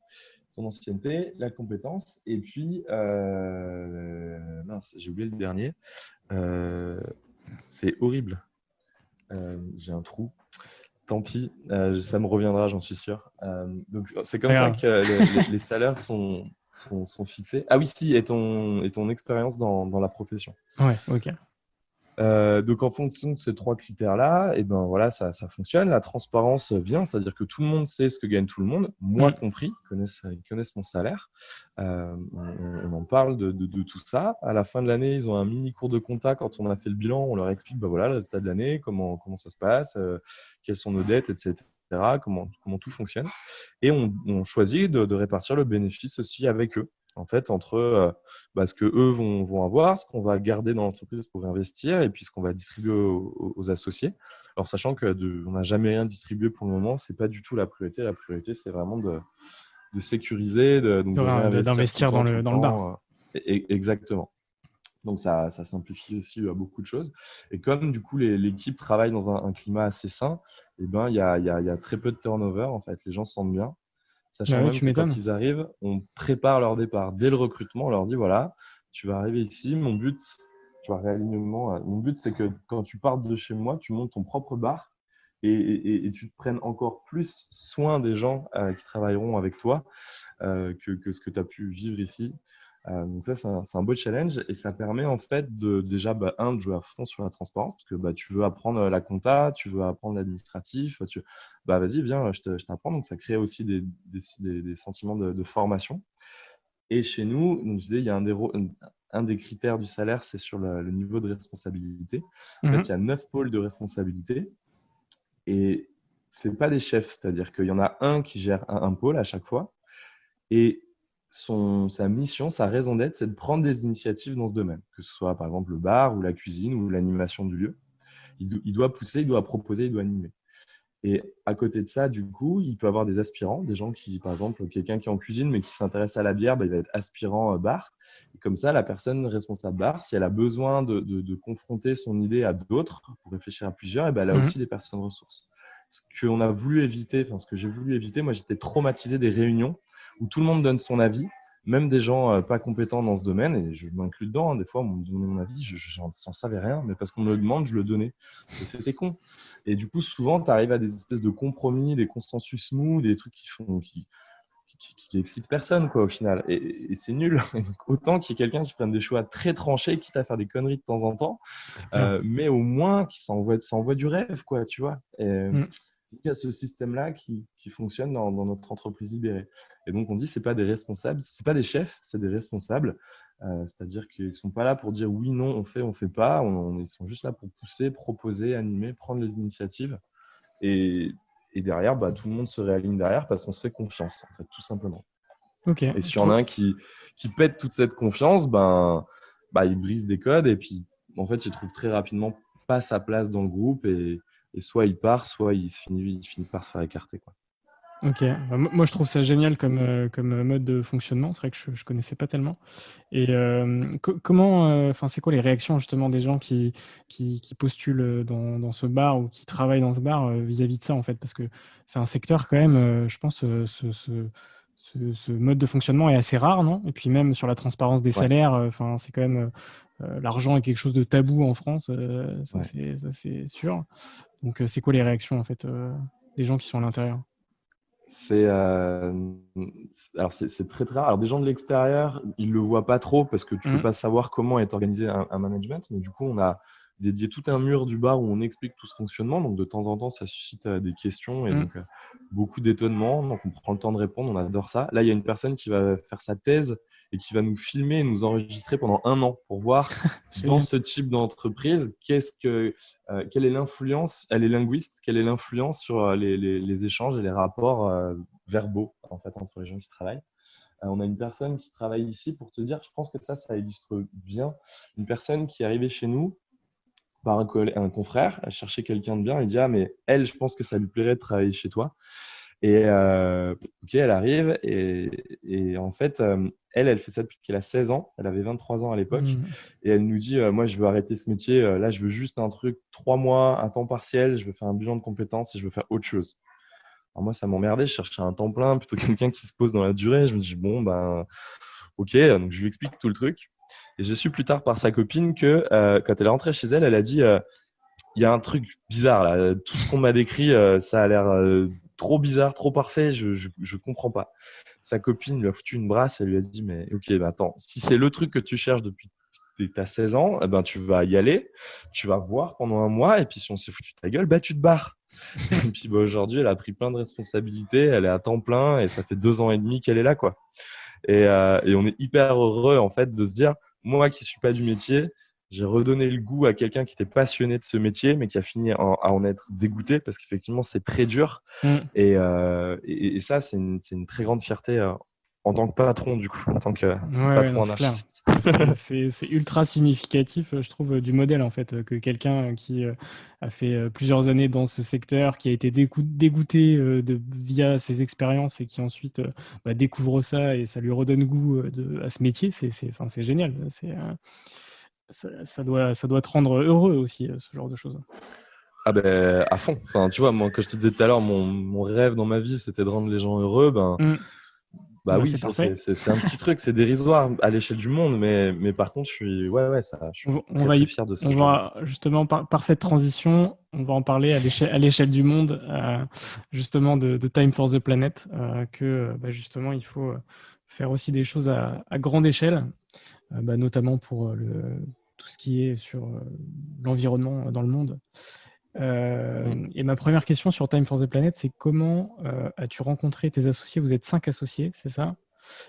ton ancienneté, la compétence, et puis, mince, j'ai oublié le dernier. C'est horrible. J'ai un trou. Tant pis, ça me reviendra, j'en suis sûr. donc, c'est comme ça que les, salaires sont, sont, sont, fixés. Ah oui, si, et ton, et ton expérience dans, dans la profession. Ouais, ok. Euh, donc en fonction de ces trois critères-là, et eh ben voilà, ça, ça, fonctionne. La transparence vient, c'est-à-dire que tout le monde sait ce que gagne tout le monde, moi mm. compris, ils connaissent, ils connaissent mon salaire. Euh, on, on, en parle de, de, de, tout ça. À la fin de l'année, ils ont un mini cours de compta quand on a fait le bilan. On leur explique, bah voilà, le résultat de l'année, comment comment ça se passe, euh, quelles sont nos dettes, etc. Comment, comment tout fonctionne. Et on, on choisit de, de répartir le bénéfice aussi avec eux en fait, entre euh, bah, ce que eux vont, vont avoir, ce qu'on va garder dans l'entreprise pour investir et puis ce qu'on va distribuer aux, associés. Alors, sachant qu'on n'a jamais rien distribué pour le moment, c'est pas du tout la priorité. La priorité, c'est vraiment de, de sécuriser, d'investir dans, le, dans le bar. Euh, exactement. Donc ça, ça, simplifie aussi beaucoup de choses. Et comme du coup l'équipe travaille dans un, climat assez sain, et eh ben il y a, y, a, y a, très peu de turnover en fait. Les gens se sentent bien. Sachant bah que quand ils arrivent, on prépare leur départ dès le recrutement. On leur dit voilà, tu vas arriver ici. Mon but, tu vois, réalignement. Euh, mon but, c'est que quand tu pars de chez moi, tu montes ton propre bar et, tu te prennes encore plus soin des gens euh, qui travailleront avec toi euh, que, que, ce que tu as pu vivre ici. Euh, donc ça, c'est un, beau challenge et ça permet en fait de déjà, bah, un, de jouer à fond sur la transparence parce que bah, tu veux apprendre la compta, tu veux apprendre l'administratif, tu... bah vas-y, viens, je t'apprends. Donc ça crée aussi des, des, des, sentiments de, de, formation. Et chez nous, je disais, il y a un des, un des critères du salaire, c'est sur le, niveau de responsabilité. En fait, mmh il y a neuf pôles de responsabilité et c'est pas des chefs, c'est-à-dire qu'il y en a un qui gère un, un pôle à chaque fois et son, sa mission, sa raison d'être, c'est de prendre des initiatives dans ce domaine, que ce soit par exemple le bar ou la cuisine ou l'animation du lieu. Il, doit pousser, il doit proposer, il doit animer. Et à côté de ça, du coup, il peut avoir des aspirants, des gens qui, par exemple, quelqu'un qui est en cuisine mais qui s'intéresse à la bière, bah, il va être aspirant euh, bar. Et comme ça, la personne responsable bar, si elle a besoin de, de, confronter son idée à d'autres pour réfléchir à plusieurs, et ben elle a mmh aussi des personnes ressources. Ce qu'on a voulu éviter, enfin ce que j'ai voulu éviter, moi j'étais traumatisé des réunions où tout le monde donne son avis, même des gens euh, pas compétents dans ce domaine, et je m'inclus dedans, hein, des fois on me donne mon avis, je n'en savais rien, mais parce qu'on me le demande, je le donnais. Et c'était con. Et du coup, souvent, tu arrives à des espèces de compromis, des consensus mous, des trucs qui font... Qui, qui, excitent personne, quoi, au final. Et, c'est nul. autant qu'il y ait quelqu'un qui prenne des choix très tranchés, quitte à faire des conneries de temps en temps, euh, mais au moins qui s'envoie du rêve, quoi, tu vois. Et, mm il y a ce système-là qui, qui, fonctionne dans, dans, notre entreprise libérée. Et donc, on dit c'est pas des responsables, c'est pas des chefs, c'est des responsables. Euh, C'est-à-dire qu'ils sont pas là pour dire oui, non, on fait, on fait pas. On, ils sont juste là pour pousser, proposer, animer, prendre les initiatives. Et, et derrière, bah, tout le monde se réaligne derrière parce qu'on se fait confiance, en fait, tout simplement. Et s'il y en a un qui, qui pète toute cette confiance, ben, bah, il brise des codes et puis, en fait, il trouve très rapidement pas sa place dans le groupe et, et soit il part, soit il finit, il finit par se faire écarter. Quoi. Ok, bah, moi je trouve ça génial comme, euh, comme mode de fonctionnement. C'est vrai que je, ne connaissais pas tellement. Et euh, comment, euh, enfin, c'est quoi les réactions justement des gens qui, qui, qui postulent dans, dans, ce bar ou qui travaillent dans ce bar vis-à-vis de ça en fait? Parce que c'est un secteur quand même, je pense, ce, ce, ce, mode de fonctionnement est assez rare, non? Et puis même sur la transparence des salaires, enfin, c'est quand même l'argent est quelque chose de tabou en France, ça c'est sûr. Donc, euh, c'est quoi les réactions en fait euh, des gens qui sont à l'intérieur? C'est euh, alors c'est très très rare. Alors des gens de l'extérieur, ils le voient pas trop parce que tu ne peux mmh. pas savoir comment est organisé un, management. Mais du coup, on a dédié tout un mur du bar où on explique tout ce fonctionnement. Donc de temps en temps, ça suscite des questions et mm. donc beaucoup d'étonnement. Donc on prend le temps de répondre, on adore ça. Là, il y a une personne qui va faire sa thèse et qui va nous filmer et nous enregistrer pendant un an pour voir dans ce type d'entreprise qu'est-ce que, quelle est l'influence. Elle est linguiste, quelle est l'influence sur les, les, échanges et les rapports verbaux en fait entre les gens qui travaillent. Euh, on a une personne qui travaille ici pour te dire, je pense que ça, ça illustre bien une personne qui est arrivée chez nous par un, confrère, elle cherchait quelqu'un de bien, il dit ah mais elle, je pense que ça lui plairait de travailler chez toi. Et euh, ok, elle arrive et, en fait, euh, elle, elle fait ça depuis qu'elle a 16 ans. Elle avait 23 ans à l'époque mmh. et elle nous dit moi, je veux arrêter ce métier. Là, je veux juste un truc trois mois, un temps partiel. Je veux faire un bilan de compétences et je veux faire autre chose. Alors moi, ça m'emmerdait. Je cherchais un temps plein, plutôt quelqu'un qui se pose dans la durée. Je me dis, bon, ben, ok. Donc, je lui explique tout le truc. Et j'ai su plus tard par sa copine que euh, quand elle est rentrée chez elle, elle a dit, euh, il y a un truc bizarre là. Tout ce qu'on m'a décrit, euh, ça a l'air trop bizarre, trop parfait. Je, je, comprends pas. Sa copine lui a foutu une brasse. Elle lui a dit, mais ok, ben attends, si c'est le truc que tu cherches depuis tu as 16 ans, eh ben, tu vas y aller, tu vas voir pendant un mois, et puis si on s'est foutu ta gueule, bah, tu te barres. et puis bah, aujourd'hui, elle a pris plein de responsabilités, elle est à temps plein et ça fait deux ans et demi qu'elle est là. quoi. Et, et, on est hyper heureux en fait de se dire, moi qui suis pas du métier, j'ai redonné le goût à quelqu'un qui était passionné de ce métier, mais qui a fini à en être dégoûté parce qu'effectivement c'est très dur. Mm. Et, euh, et, et, ça, c'est une, une, très grande fierté euh, en tant que patron, du coup, en tant que patron anarchiste. C'est ultra significatif, je trouve, du modèle, en fait, que quelqu'un qui euh, a fait euh, plusieurs années dans ce secteur, qui a été dégoûté euh, de, via ses expériences et qui ensuite bah, découvre ça et ça lui redonne goût de, à ce métier, c'est enfin, génial. Ça, ça, doit, ça doit te rendre heureux aussi, ce genre de choses. Ah ben, à fond. Enfin, tu vois, moi, comme je te disais tout à l'heure, mon, mon, rêve dans ma vie, c'était de rendre les gens heureux. Ben, mmh. Bah oui, c'est un petit truc, c'est dérisoire à l'échelle du monde, mais, mais par contre, je suis, ouais, ouais, ça, je suis on, va y, fier de ça. On va justement, par, parfaite transition, on va en parler à l'échelle du monde, euh, justement de, Time for the Planet, euh, que bah, justement, il faut faire aussi des choses à, grande échelle, euh, bah, notamment pour le, tout ce qui est sur l'environnement dans le monde. Euh. Et ma première question sur Time for the Planet, c'est comment euh, as-tu rencontré tes associés? Vous êtes cinq associés, c'est ça?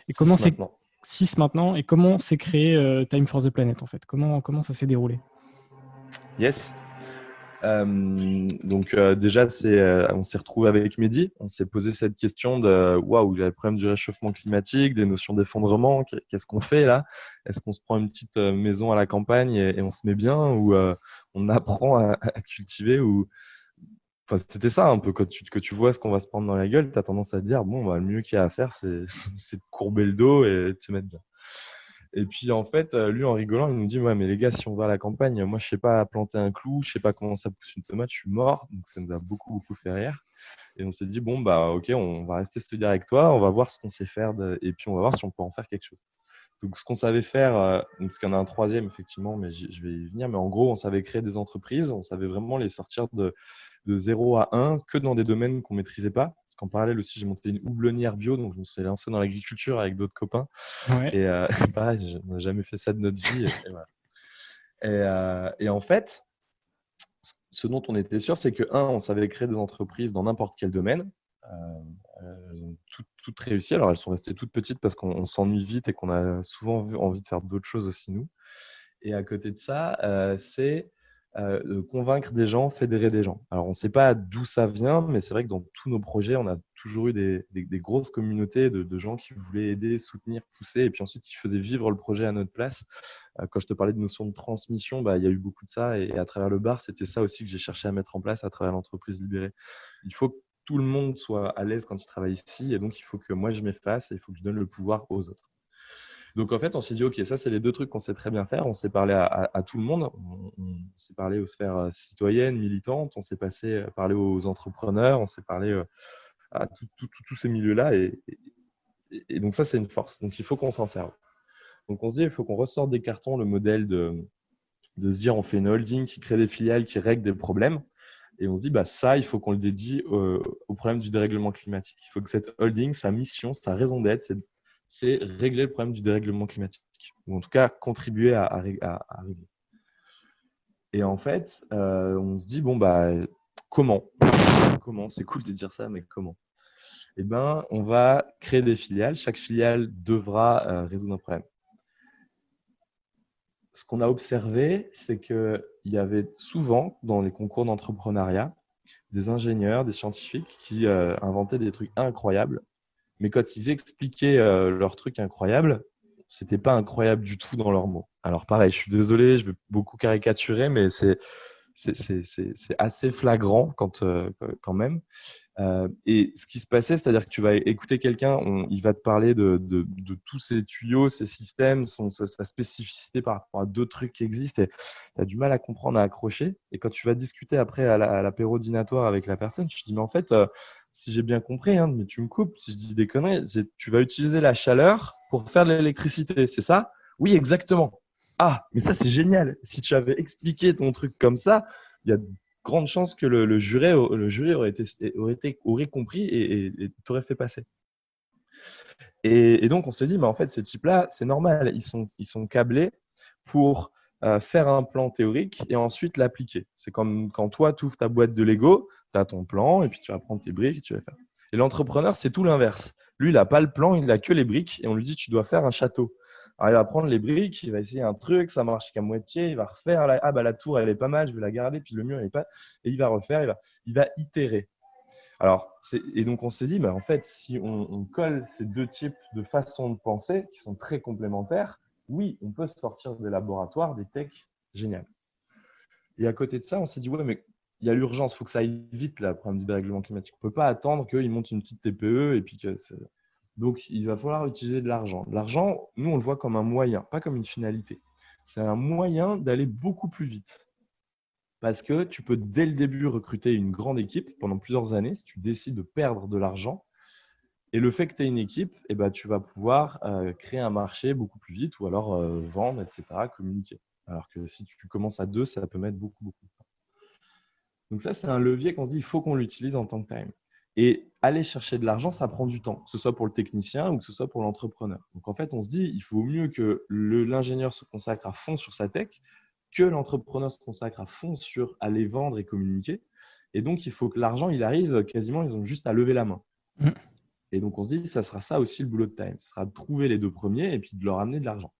Et comment c'est six maintenant Et comment s'est créé euh, Time for the Planet en fait? Comment comment ça s'est déroulé? Yes. Euh, donc euh, déjà, euh, on s'est retrouvé avec Mehdi. On s'est posé cette question de waouh, il y a le problème du réchauffement climatique, des notions d'effondrement. Qu'est-ce qu'on fait là? Est-ce qu'on se prend une petite maison à la campagne et, on se met bien ou on apprend à, cultiver ou Enfin, c'était ça un peu quand tu, que tu vois ce qu'on va se prendre dans la gueule, tu as tendance à dire bon, bah, le mieux qu'il y a à faire, c'est, c'est de courber le dos et de se mettre bien. Et puis en fait, euh, lui en rigolant, il nous dit ouais mais les gars, si on va à la campagne, moi je sais pas planter un clou, je sais pas comment ça pousse une tomate, je suis mort. Donc ça nous a beaucoup beaucoup fait rire. Et on s'est dit bon bah ok, on va rester studier avec toi, on va voir ce qu'on sait faire et puis on va voir si on peut en faire quelque chose. Donc ce qu'on savait faire, euh, parce qu'il y en a un troisième effectivement, mais je vais y venir. Mais en gros, on savait créer des entreprises, on savait vraiment les sortir de, de 0 à 1 que dans des domaines qu'on maîtrisait pas. Parce qu'en parallèle aussi, j'ai monté une houblonnière bio, donc je me suis lancé dans l'agriculture avec d'autres copains. Et euh, pareil, on n'a jamais fait ça de notre vie. Et, euh, et, en fait, ce dont on était sûr, c'est que, un, on savait créer des entreprises dans n'importe quel domaine. Euh, elles ont toutes, toutes, réussi. Alors, elles sont restées toutes petites parce qu'on s'ennuie vite et qu'on a souvent envie de faire d'autres choses aussi, nous. Et à côté de ça, c'est euh, convaincre des gens, fédérer des gens. Alors, on ne sait pas d'où ça vient, mais c'est vrai que dans tous nos projets, on a toujours eu des, grosses communautés de, gens qui voulaient aider, soutenir, pousser, et puis ensuite qui faisaient vivre le projet à notre place. Euh, quand je te parlais de notion de transmission, bah, il y a eu beaucoup de ça, et, à travers le bar, c'était ça aussi que j'ai cherché à mettre en place à travers l'entreprise libérée. Il faut que tout le monde soit à l'aise quand il travaille ici, et donc il faut que moi je m'efface, et il faut que je donne le pouvoir aux autres. Donc en fait, on s'est dit, OK, ça, c'est les deux trucs qu'on sait très bien faire. On s'est parlé à, tout le monde. On, s'est parlé aux sphères euh, citoyennes, militantes. On s'est passé euh, parlé aux entrepreneurs. On s'est parlé euh, à tous ces milieux-là. Et, donc ça, c'est une force. Donc il faut qu'on s'en serve. Donc on se dit, il faut qu'on ressorte des cartons le modèle de, se dire, on fait une holding qui crée des filiales, qui règle des problèmes. Et on se dit, bah, ça, il faut qu'on le dédie au problème du dérèglement climatique. Il faut que cette holding, sa mission, sa raison d'être, c'est c'est régler le problème du dérèglement climatique, ou en tout cas contribuer à, régler. Et en fait, on se dit, bon, bah, comment? Comment? C'est cool de dire ça, mais comment? Eh bien, on va créer des filiales. Chaque filiale devra résoudre un problème ce qu'on a observé, c'est qu'il y avait souvent dans les concours d'entrepreneuriat des ingénieurs, des scientifiques qui euh, inventaient des trucs incroyables. Mais quand ils expliquaient euh, leurs trucs incroyables, c'était pas incroyable du tout dans leurs mots. Alors pareil, je suis désolé, je vais beaucoup caricaturer, mais c'est c'est assez flagrant quand, euh, quand même. Euh, et ce qui se passait, c'est-à-dire que tu vas écouter quelqu'un, il va te parler de, de, de, tous ces tuyaux, ces systèmes, son, sa spécificité par rapport à d'autres trucs qui existent. Et tu as du mal à comprendre, à accrocher. Et quand tu vas discuter après à l'apéro dînatoire avec la personne, tu te dis, mais en fait, euh, si j'ai bien compris, hein, mais tu me coupes, si je dis des conneries, tu vas utiliser la chaleur pour faire de l'électricité, c'est ça? Oui, exactement. Ah, mais ça, c'est génial. Si tu avais expliqué ton truc comme ça, il y a grande chance que le, jury, le jury aurait, été, aurait, été, aurait compris et t'aurait fait passer. Et, donc, on s'est dit, mais en fait, ces types-là, c'est normal. Ils sont, ils sont câblés pour faire un plan théorique et ensuite l'appliquer. C'est comme quand toi, tu ouvres ta boîte de Lego, tu as ton plan et puis tu vas prendre tes briques et tu vas faire. Et l'entrepreneur, c'est tout l'inverse. Lui, il n'a pas le plan, il n'a que les briques et on lui dit, tu dois faire un château. Alors, il va prendre les briques, il va essayer un truc, ça marche qu'à moitié, il va refaire la, ah bah la tour elle est pas mal, je vais la garder, puis le mur il est pas, et il va refaire, il va, il va itérer. Alors, et donc on s'est dit, bah, en fait, si on, colle ces deux types de façons de penser qui sont très complémentaires, oui, on peut sortir des laboratoires, des techs génial. Et à côté de ça, on s'est dit, ouais, mais il y a l'urgence, il faut que ça aille vite, là, le problème du dérèglement climatique. On ne peut pas attendre qu'il monte une petite TPE et puis que donc, il va falloir utiliser de l'argent. L'argent, nous, on le voit comme un moyen, pas comme une finalité. C'est un moyen d'aller beaucoup plus vite. Parce que tu peux dès le début recruter une grande équipe pendant plusieurs années si tu décides de perdre de l'argent. Et le fait que tu aies une équipe, eh ben, tu vas pouvoir euh, créer un marché beaucoup plus vite ou alors euh, vendre, etc., communiquer. Alors que si tu commences à deux, ça peut mettre beaucoup, beaucoup de temps. Donc ça, c'est un levier qu'on se dit, il faut qu'on l'utilise en tant que time. Et aller chercher de l'argent, ça prend du temps, que ce soit pour le technicien ou que ce soit pour l'entrepreneur. Donc en fait, on se dit, il faut mieux que l'ingénieur se consacre à fond sur sa tech, que l'entrepreneur se consacre à fond sur aller vendre et communiquer. Et donc, il faut que l'argent, il arrive quasiment, ils ont juste à lever la main. Mmh. Et donc, on se dit, ça sera ça aussi le boulot de Time. Ce sera de trouver les deux premiers et puis de leur amener de l'argent.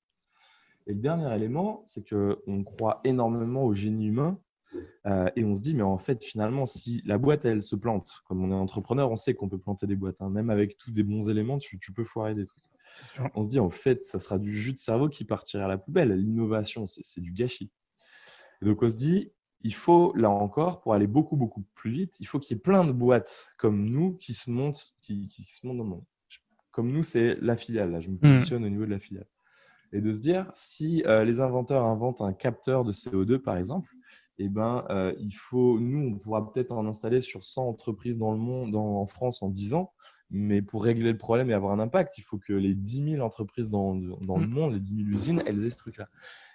Et le dernier élément, c'est qu'on croit énormément au génie humain euh, et on se dit, mais en fait, finalement, si la boîte, elle se plante, comme on est entrepreneur, on sait qu'on peut planter des boîtes. Hein. Même avec tous des bons éléments, tu, peux foirer des trucs. On se dit, en fait, ça sera du jus de cerveau qui partira à la poubelle. L'innovation, c'est du gâchis. Et donc, on se dit, il faut, là encore, pour aller beaucoup, beaucoup plus vite, il faut qu'il y ait plein de boîtes comme nous qui se montent, qui, se montent dans le monde. Comme nous, c'est la filiale. Là, je me mmh. positionne au niveau de la filiale. Et de se dire, si euh, les inventeurs inventent un capteur de CO2, par exemple, eh ben, euh, il faut, nous, on pourra peut-être en installer sur 100 entreprises dans le monde, en France en 10 ans. Mais pour régler le problème et avoir un impact, il faut que les 10 000 entreprises dans, dans le mm. monde, les 10 000 usines, elles aient ce truc-là.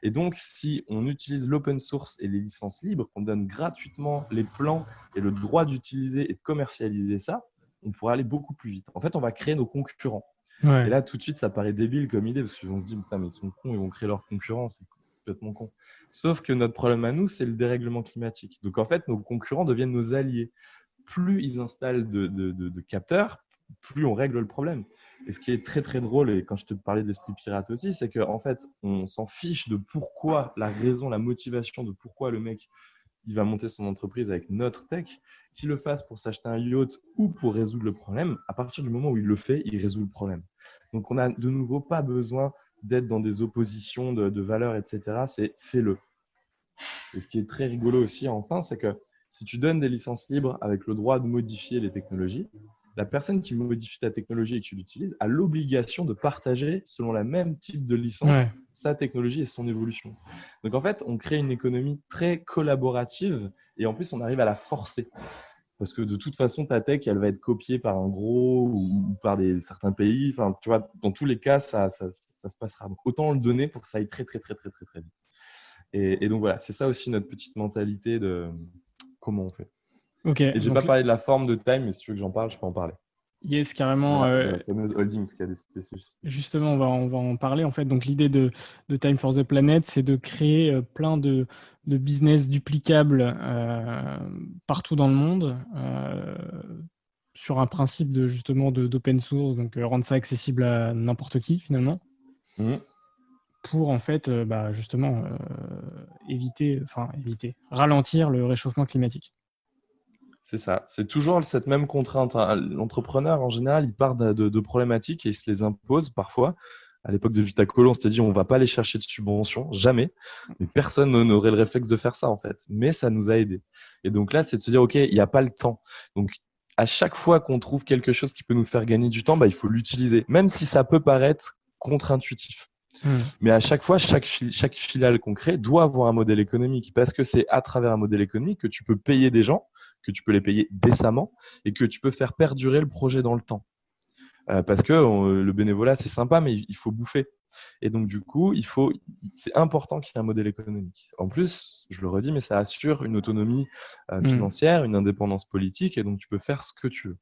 Et donc, si on utilise l'open source et les licences libres, qu'on donne gratuitement les plans et le droit d'utiliser et de commercialiser ça, on pourra aller beaucoup plus vite. En fait, on va créer nos concurrents. Et là, tout de suite, ça paraît débile comme idée parce qu'on se dit, putain, mais ils sont cons, ils vont créer leurs concurrents complètement con. Sauf que notre problème à nous, c'est le dérèglement climatique. Donc en fait, nos concurrents deviennent nos alliés. Plus ils installent de, capteurs, plus on règle le problème. Et ce qui est très très drôle, et quand je te parlais d'esprit pirate aussi, c'est qu'en en fait, on s'en fiche de pourquoi, la raison, la motivation de pourquoi le mec il va monter son entreprise avec notre tech, qu'il le fasse pour s'acheter un yacht ou pour résoudre le problème. À partir du moment où il le fait, il résout le problème. Donc on n'a de nouveau pas besoin d'être dans des oppositions de, valeurs, etc. C'est fais-le. Et ce qui est très rigolo aussi, enfin, c'est que si tu donnes des licences libres avec le droit de modifier les technologies, la personne qui modifie ta technologie et que tu l'utilises a l'obligation de partager, selon la même type de licence, sa technologie et son évolution. Donc en fait, on crée une économie très collaborative et en plus, on arrive à la forcer. Parce que de toute façon, ta tech, elle va être copiée par un gros ou, par des, certains pays. Enfin, tu vois, dans tous les cas, ça, ça, ça se passera. Donc, autant le donner pour que ça aille très, très, très, très, très, très vite. Et, donc, voilà, c'est ça aussi notre petite mentalité de comment on fait. Ok. Et j'ai pas parlé de la forme de time, mais si tu veux que j'en parle, je peux en parler. Yes, carrément. La, fameuse holding, qui a des spécificités. Justement, on va, on va en parler. En fait, donc l'idée de, de, Time for the Planet, c'est de créer plein de, de business duplicables partout dans le monde sur un principe de justement d'open source, donc rendre ça accessible à n'importe qui finalement. Mmh pour en fait euh, bah, justement euh, éviter, enfin éviter, ralentir le réchauffement climatique. C'est ça, c'est toujours cette même contrainte. Hein. L'entrepreneur, en général, il part de, problématiques et il se les impose parfois. À l'époque de Vitacolo, on s'était dit on va pas aller chercher de subventions, jamais. Mais personne n'aurait le réflexe de faire ça en fait. Mais ça nous a aidé. Et donc là, c'est de se dire ok, il n'y a pas le temps. Donc à chaque fois qu'on trouve quelque chose qui peut nous faire gagner du temps, bah, il faut l'utiliser, même si ça peut paraître contre-intuitif. Hmm. Mais à chaque fois, chaque, chaque filiale qu'on crée doit avoir un modèle économique parce que c'est à travers un modèle économique que tu peux payer des gens, que tu peux les payer décemment et que tu peux faire perdurer le projet dans le temps. Euh, parce que le bénévolat, c'est sympa, mais il faut bouffer. Et donc, du coup, il faut, c'est important qu'il y ait un modèle économique. En plus, je le redis, mais ça assure une autonomie euh, hmm. financière, une indépendance politique, et donc tu peux faire ce que tu veux.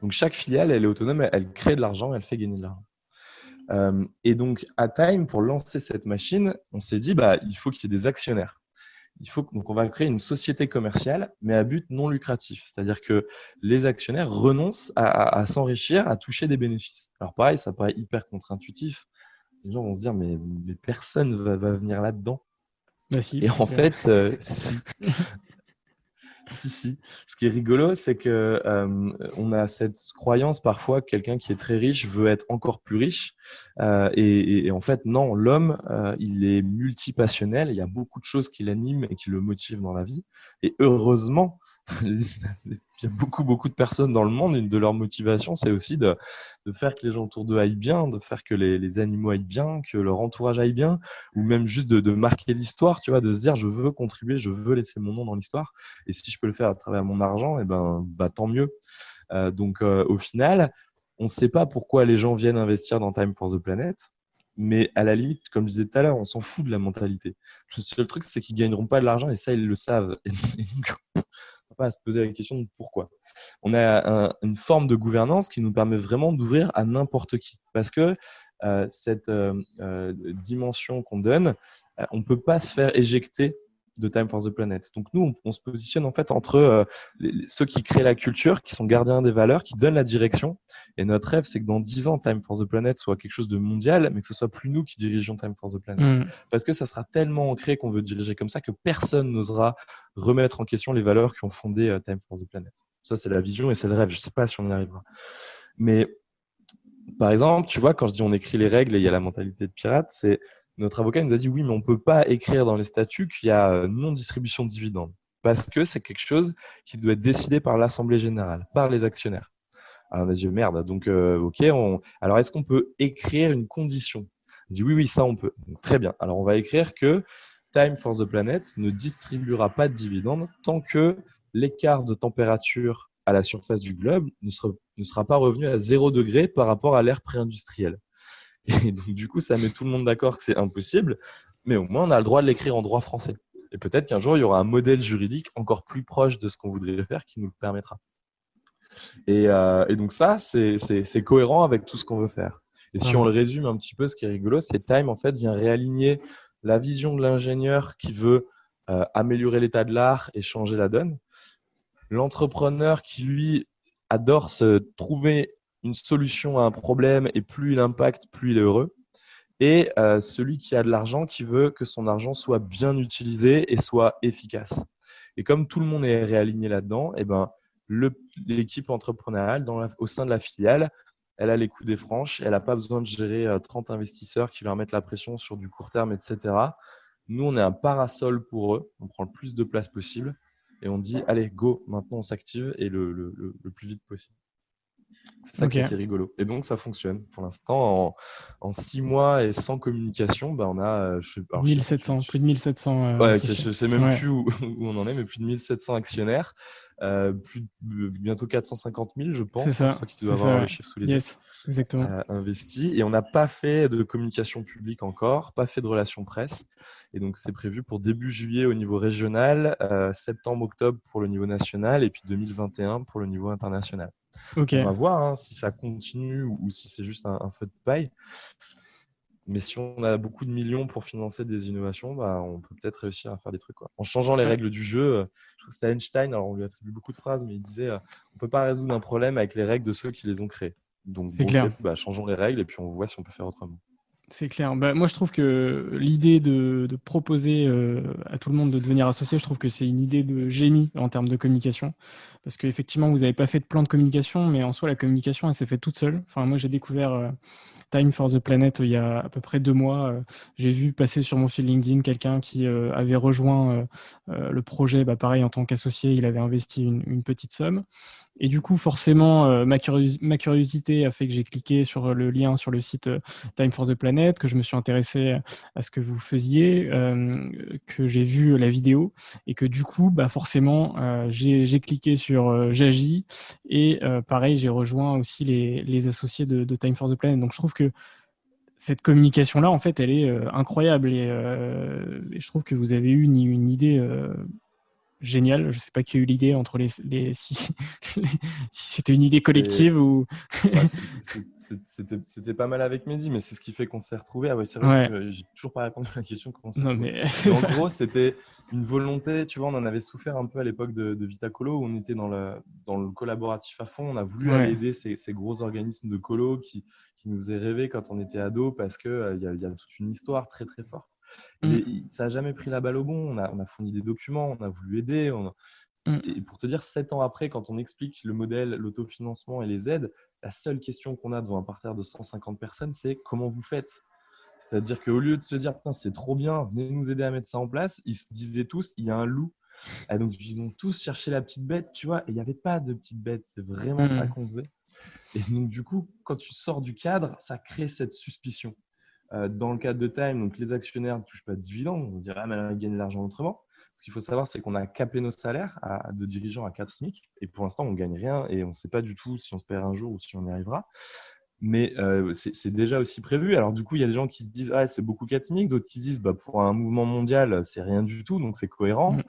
Donc, chaque filiale, elle est autonome, elle crée de l'argent, elle fait gagner de l'argent. Euh, et donc, à Time, pour lancer cette machine, on s'est dit, bah, il faut qu'il y ait des actionnaires. Il faut donc on va créer une société commerciale, mais à but non lucratif. C'est-à-dire que les actionnaires renoncent à, s'enrichir, à toucher des bénéfices. Alors pareil, ça paraît hyper contre-intuitif. Les gens vont se dire, mais, personne va, va venir là-dedans. Bah si, et en fait, euh, si. Si, si. Ce qui est rigolo, c'est que euh, on a cette croyance parfois que quelqu'un qui est très riche veut être encore plus riche. Euh, et, en fait, non, l'homme, euh, il est multipassionnel. Il y a beaucoup de choses qui l'animent et qui le motivent dans la vie. Et heureusement, il y a beaucoup, beaucoup de personnes dans le monde, une de leurs motivations, c'est aussi de, faire que les gens autour d'eux aillent bien, de faire que les, animaux aillent bien, que leur entourage aille bien, ou même juste de, marquer l'histoire, tu vois, de se dire je veux contribuer, je veux laisser mon nom dans l'histoire. Et si je peux le faire à travers mon argent, et eh ben, bah, tant mieux. Euh, donc euh, au final, on ne sait pas pourquoi les gens viennent investir dans Time for the Planet. Mais à la limite, comme je disais tout à l'heure, on s'en fout de la mentalité. Le seul truc, c'est qu'ils gagneront pas de l'argent et ça, ils le savent. à se poser la question de pourquoi. On a une forme de gouvernance qui nous permet vraiment d'ouvrir à n'importe qui. Parce que euh, cette euh, euh, dimension qu'on donne, on ne peut pas se faire éjecter de Time for the Planet. Donc nous, on, se positionne en fait entre euh, ceux qui créent la culture, qui sont gardiens des valeurs, qui donnent la direction. Et notre rêve, c'est que dans 10 ans, Time for the Planet soit quelque chose de mondial, mais que ce soit plus nous qui dirigeons Time for the Planet. Mm. Parce que ça sera tellement ancré qu'on veut diriger comme ça que personne n'osera remettre en question les valeurs qui ont fondé euh, Time for the Planet. Ça, c'est la vision et c'est le rêve. Je ne sais pas si on y arrivera. Mais par exemple, tu vois, quand je dis on écrit les règles et il y a la mentalité de pirate, c'est notre avocat nous a dit oui, mais on ne peut pas écrire dans les statuts qu'il y a euh, non-distribution de dividendes parce que c'est quelque chose qui doit être décidé par l'Assemblée générale, par les actionnaires. Alors on a dit merde, donc euh, ok, alors est-ce qu'on peut écrire une condition? On dit oui, oui, ça on peut. très bien. Alors on va écrire que Time for the Planet ne distribuera pas de dividendes tant que l'écart de température à la surface du globe ne sera, ne sera pas revenu à 0 degré par rapport à l'ère pré-industrielle. Et donc, du coup, ça met tout le monde d'accord que c'est impossible, mais au moins, on a le droit de l'écrire en droit français. Et peut-être qu'un jour, il y aura un modèle juridique encore plus proche de ce qu'on voudrait faire qui nous le permettra. Et, euh, donc, ça, c'est cohérent avec tout ce qu'on veut faire. Et si on le résume un petit peu, ce qui est rigolo, c'est Time, en fait, vient réaligner la vision de l'ingénieur qui veut euh, améliorer l'état de l'art et changer la donne. L'entrepreneur qui, lui, adore se trouver une solution à un problème et plus il impacte, plus il est heureux. Et euh, celui qui a de l'argent, qui veut que son argent soit bien utilisé et soit efficace. Et comme tout le monde est réaligné là-dedans, eh ben, l'équipe entrepreneuriale au sein de la filiale, elle a les coups des franches, elle n'a pas besoin de gérer 30 euh, investisseurs qui leur mettent la pression sur du court terme, etc. Nous, on est un parasol pour eux, on prend le plus de place possible et on dit, allez, go, maintenant on s'active et le plus vite possible. C'est ça qui est rigolo. Et donc, ça fonctionne. Pour l'instant, en, six mois et sans communication, bah, on a. Je, 1700, plus de 1700. Euh, ouais, je sais même plus où, on en est, mais plus de 1700 actionnaires. Euh, plus de, bientôt 450 000, je pense. C'est ça. tu dois avoir les chiffres sous les yes, exactement. Euh, investi. Et on n'a pas fait de communication publique encore, pas fait de relations presse. Et donc, c'est prévu pour début juillet au niveau régional, septembre-octobre pour le niveau national, et puis 2021 pour le niveau international. On va voir hein, si ça continue ou, si c'est juste un, feu de paille. Mais si on a beaucoup de millions pour financer des innovations, bah, on peut peut-être réussir à faire des trucs. Quoi. En changeant les règles du jeu, euh, je que c'était Einstein, alors on lui attribue beaucoup de phrases, mais il disait euh, on ne peut pas résoudre un problème avec les règles de ceux qui les ont créés. Donc, bon, bah, changeons les règles et puis on voit si on peut faire autrement. C'est clair. Bah, moi, je trouve que l'idée de, proposer euh, à tout le monde de devenir associé, je trouve que c'est une idée de génie en termes de communication. Parce qu'effectivement, vous n'avez pas fait de plan de communication, mais en soi, la communication, elle s'est faite toute seule. Enfin, moi, j'ai découvert euh, Time for the Planet il y a à peu près deux mois. Euh, j'ai vu passer sur mon fil LinkedIn quelqu'un qui avait rejoint le projet. Bah, pareil, en tant qu'associé, il avait investi une petite somme. Et du coup, forcément, euh, ma, curiosité a fait que j'ai cliqué sur le lien sur le site euh, Time for the Planet, que je me suis intéressé à ce que vous faisiez, euh, que j'ai vu la vidéo. Et que du coup, bah, forcément, j'ai cliqué sur J'agis et pareil, j'ai rejoint aussi les, associés de, Time for the Planet. Donc, je trouve que cette communication-là, en fait, elle est incroyable. Et, je trouve que vous avez eu une, une idée génial. Je ne sais pas qui a eu l'idée entre les, si, c'était une idée collective ou. c'était pas mal avec Mehdi, mais c'est ce qui fait qu'on s'est retrouvés. Ah ouais, c'est vrai que j'ai toujours pas répondu à la question comment non, mais... En gros, c'était une volonté. Tu vois, on en avait souffert un peu à l'époque de, de Vitacolo où on était dans le, dans le collaboratif à fond. On a voulu aider ces, ces, gros organismes de colo qui, qui nous faisaient rêver quand on était ado parce qu'il euh, il y, a toute une histoire très très forte. Mm. ça n'a jamais pris la balle au bon. On a, on a, fourni des documents, on a voulu aider. Mm. Et pour te dire, sept ans après, quand on explique le modèle, l'autofinancement et les aides, la seule question qu'on a devant un parterre de 150 personnes, c'est comment vous faites? C'est-à-dire qu'au lieu de se dire, c'est trop bien, venez nous aider à mettre ça en place, ils se disaient tous, il y a un loup. Et donc, ils ont tous cherché la petite bête, tu vois, et il n'y avait pas de petite bête. C'est vraiment ça mm. qu'on faisait. Et donc, du coup, quand tu sors du cadre, ça crée cette suspicion. Euh, dans le cadre de Time, les actionnaires ne touchent pas de dividendes. On se dirait, ah, mais elle gagne de l'argent autrement. Ce qu'il faut savoir, c'est qu'on a capé nos salaires de dirigeants à 4 SMIC. Et pour l'instant, on ne gagne rien et on ne sait pas du tout si on se perd un jour ou si on y arrivera mais euh, c'est déjà aussi prévu. Alors du coup, il y a des gens qui se disent ah c'est beaucoup 4000, d'autres qui se disent bah pour un mouvement mondial c'est rien du tout, donc c'est cohérent. Mmh.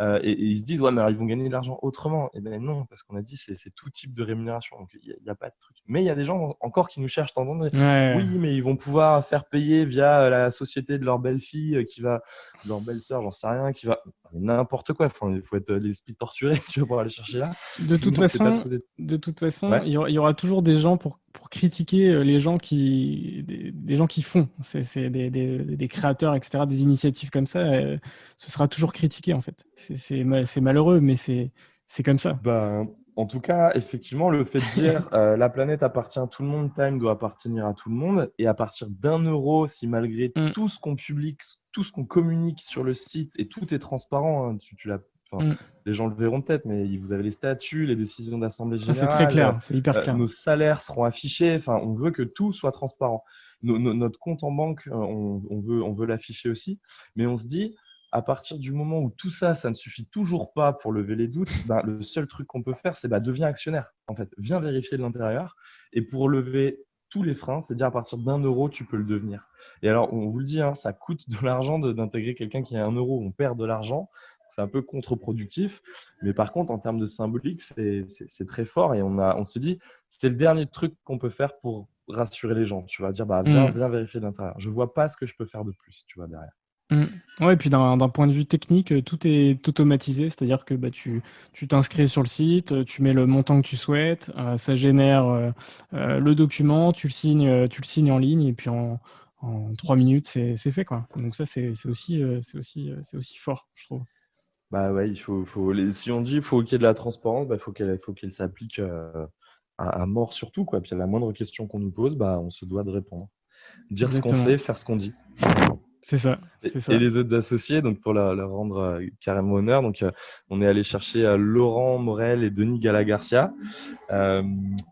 Euh, et, ils se disent ouais mais alors ils vont gagner de l'argent autrement. Et eh ben non parce qu'on a dit c'est tout type de rémunération, donc il n'y a, pas de truc. Mais il y a des gens encore qui nous cherchent d'entendre oui mais ils vont pouvoir faire payer via la société de leur belle-fille euh, qui va, leur belle-sœur, j'en sais rien, qui va n'importe quoi. Enfin, il faut être l'esprit torturé tu pour aller chercher là. De toute façon, de toute façon, il y aura toujours des gens pour pour critiquer euh, les gens qui, des, gens qui font, c'est des, des, des, créateurs, etc., des initiatives comme ça, euh, ce sera toujours critiqué en fait. C'est malheureux, mais c'est comme ça. Ben, en tout cas, effectivement, le fait de dire euh, la planète appartient à tout le monde, Time doit appartenir à tout le monde, et à partir d'un euro, si malgré mm. tout ce qu'on publie, tout ce qu'on communique sur le site, et tout est transparent, hein, tu, tu l'as Mm. Les gens le verront peut-être, mais vous avez les statuts, les décisions d'assemblée générale. c'est très clair, c'est hyper euh, clair. nos salaires seront affichés. Enfin, on veut que tout soit transparent. notre compte en banque, euh, on, veut, on veut l'afficher aussi. Mais on se dit, à partir du moment où tout ça, ça ne suffit toujours pas pour lever les doutes, ben, le seul truc qu'on peut faire, c'est bah, deviens actionnaire. En fait, viens vérifier de l'intérieur. Et pour lever tous les freins, c'est-à-dire à partir d'un euro, tu peux le devenir. Et alors, on vous le dit, hein, ça coûte de l'argent d'intégrer quelqu'un qui a un euro. On perd de l'argent c'est un peu contre-productif. Mais par contre, en termes de symbolique, c'est très fort. Et on, a, on s'est dit, c'était le dernier truc qu'on peut faire pour rassurer les gens. Tu vas dire, bah, viens, mm. vérifier l'intérieur. Je vois pas ce que je peux faire de plus, tu vois, derrière. Mm. Ouais, et puis d'un point de vue technique, tout est automatisé, c'est-à-dire que bah, tu t'inscris sur le site, tu mets le montant que tu souhaites, euh, ça génère euh, euh, le document, tu le signes, tu le signes en ligne, et puis en, en trois minutes, c'est fait. Quoi. Donc ça, c'est aussi, aussi, aussi fort, je trouve. Bah ouais, il faut, faut si on dit qu'il faut qu'il y ait de la transparence, bah, faut qu'elle faut qu'elle s'applique euh, à, mort surtout. Quoi. Puis à la moindre question qu'on nous pose, bah, on se doit de répondre. Dire ce qu'on fait, faire ce qu'on dit. C'est ça, et, les autres associés, donc pour leur, rendre euh, carrément honneur, donc euh, on est allé chercher Laurent Morel et Denis Galagarcia,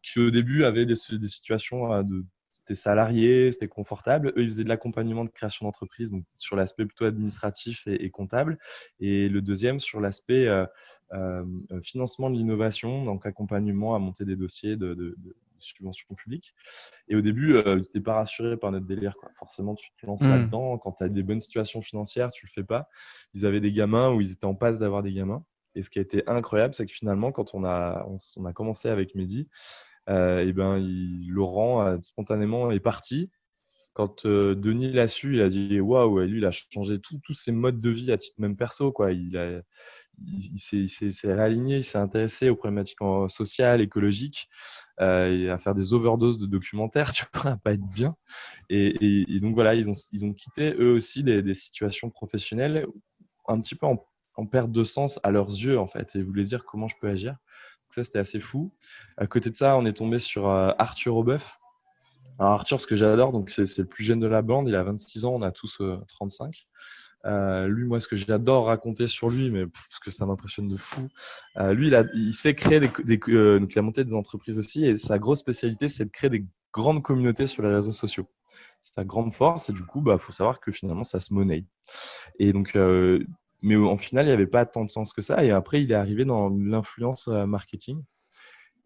qui au début avaient des, des situations de c'était salarié, c'était confortable. Eux, ils faisaient de l'accompagnement de création d'entreprise, donc sur l'aspect plutôt administratif et, comptable. Et le deuxième, sur l'aspect euh, euh, financement de l'innovation, donc accompagnement à monter des dossiers de, de, de subventions publiques. Et au début, euh, ils n'étaient pas rassurés par notre délire. Quoi. Forcément, tu te lances mmh. là-dedans. Quand tu as des bonnes situations financières, tu le fais pas. Ils avaient des gamins ou ils étaient en passe d'avoir des gamins. Et ce qui a été incroyable, c'est que finalement, quand on a, on, a commencé avec Mehdi, euh, et ben, Laurent spontanément est parti. Quand Denis l'a su, il a dit waouh, lui, il a changé tous ses modes de vie à titre même perso. Quoi. Il, s'est réaligné, il s'est intéressé aux problématiques sociales, écologiques, euh, à faire des overdoses de documentaires, tu vois, à pas être bien. Et, donc voilà, ils ont, ils ont quitté eux aussi des, situations professionnelles un petit peu en, perte de sens à leurs yeux, en fait, et voulaient dire comment je peux agir? Ça, c'était assez fou. À côté de ça, on est tombé sur euh, Arthur Aubeuf. Alors Arthur, ce que j'adore, donc c'est le plus jeune de la bande, il a 26 ans, on a tous 35. Euh, euh, lui, moi, ce que j'adore raconter sur lui, mais parce que ça m'impressionne de fou, lui, il, sait créer des, des donc il a monté des entreprises aussi, et sa grosse spécialité, c'est de créer des grandes communautés sur les réseaux sociaux. C'est sa grande force, et du coup, bah, faut savoir que finalement, ça se monnaie. Et donc, mais en final, il n'y avait pas tant de sens que ça. Et après, il est arrivé dans l'influence marketing.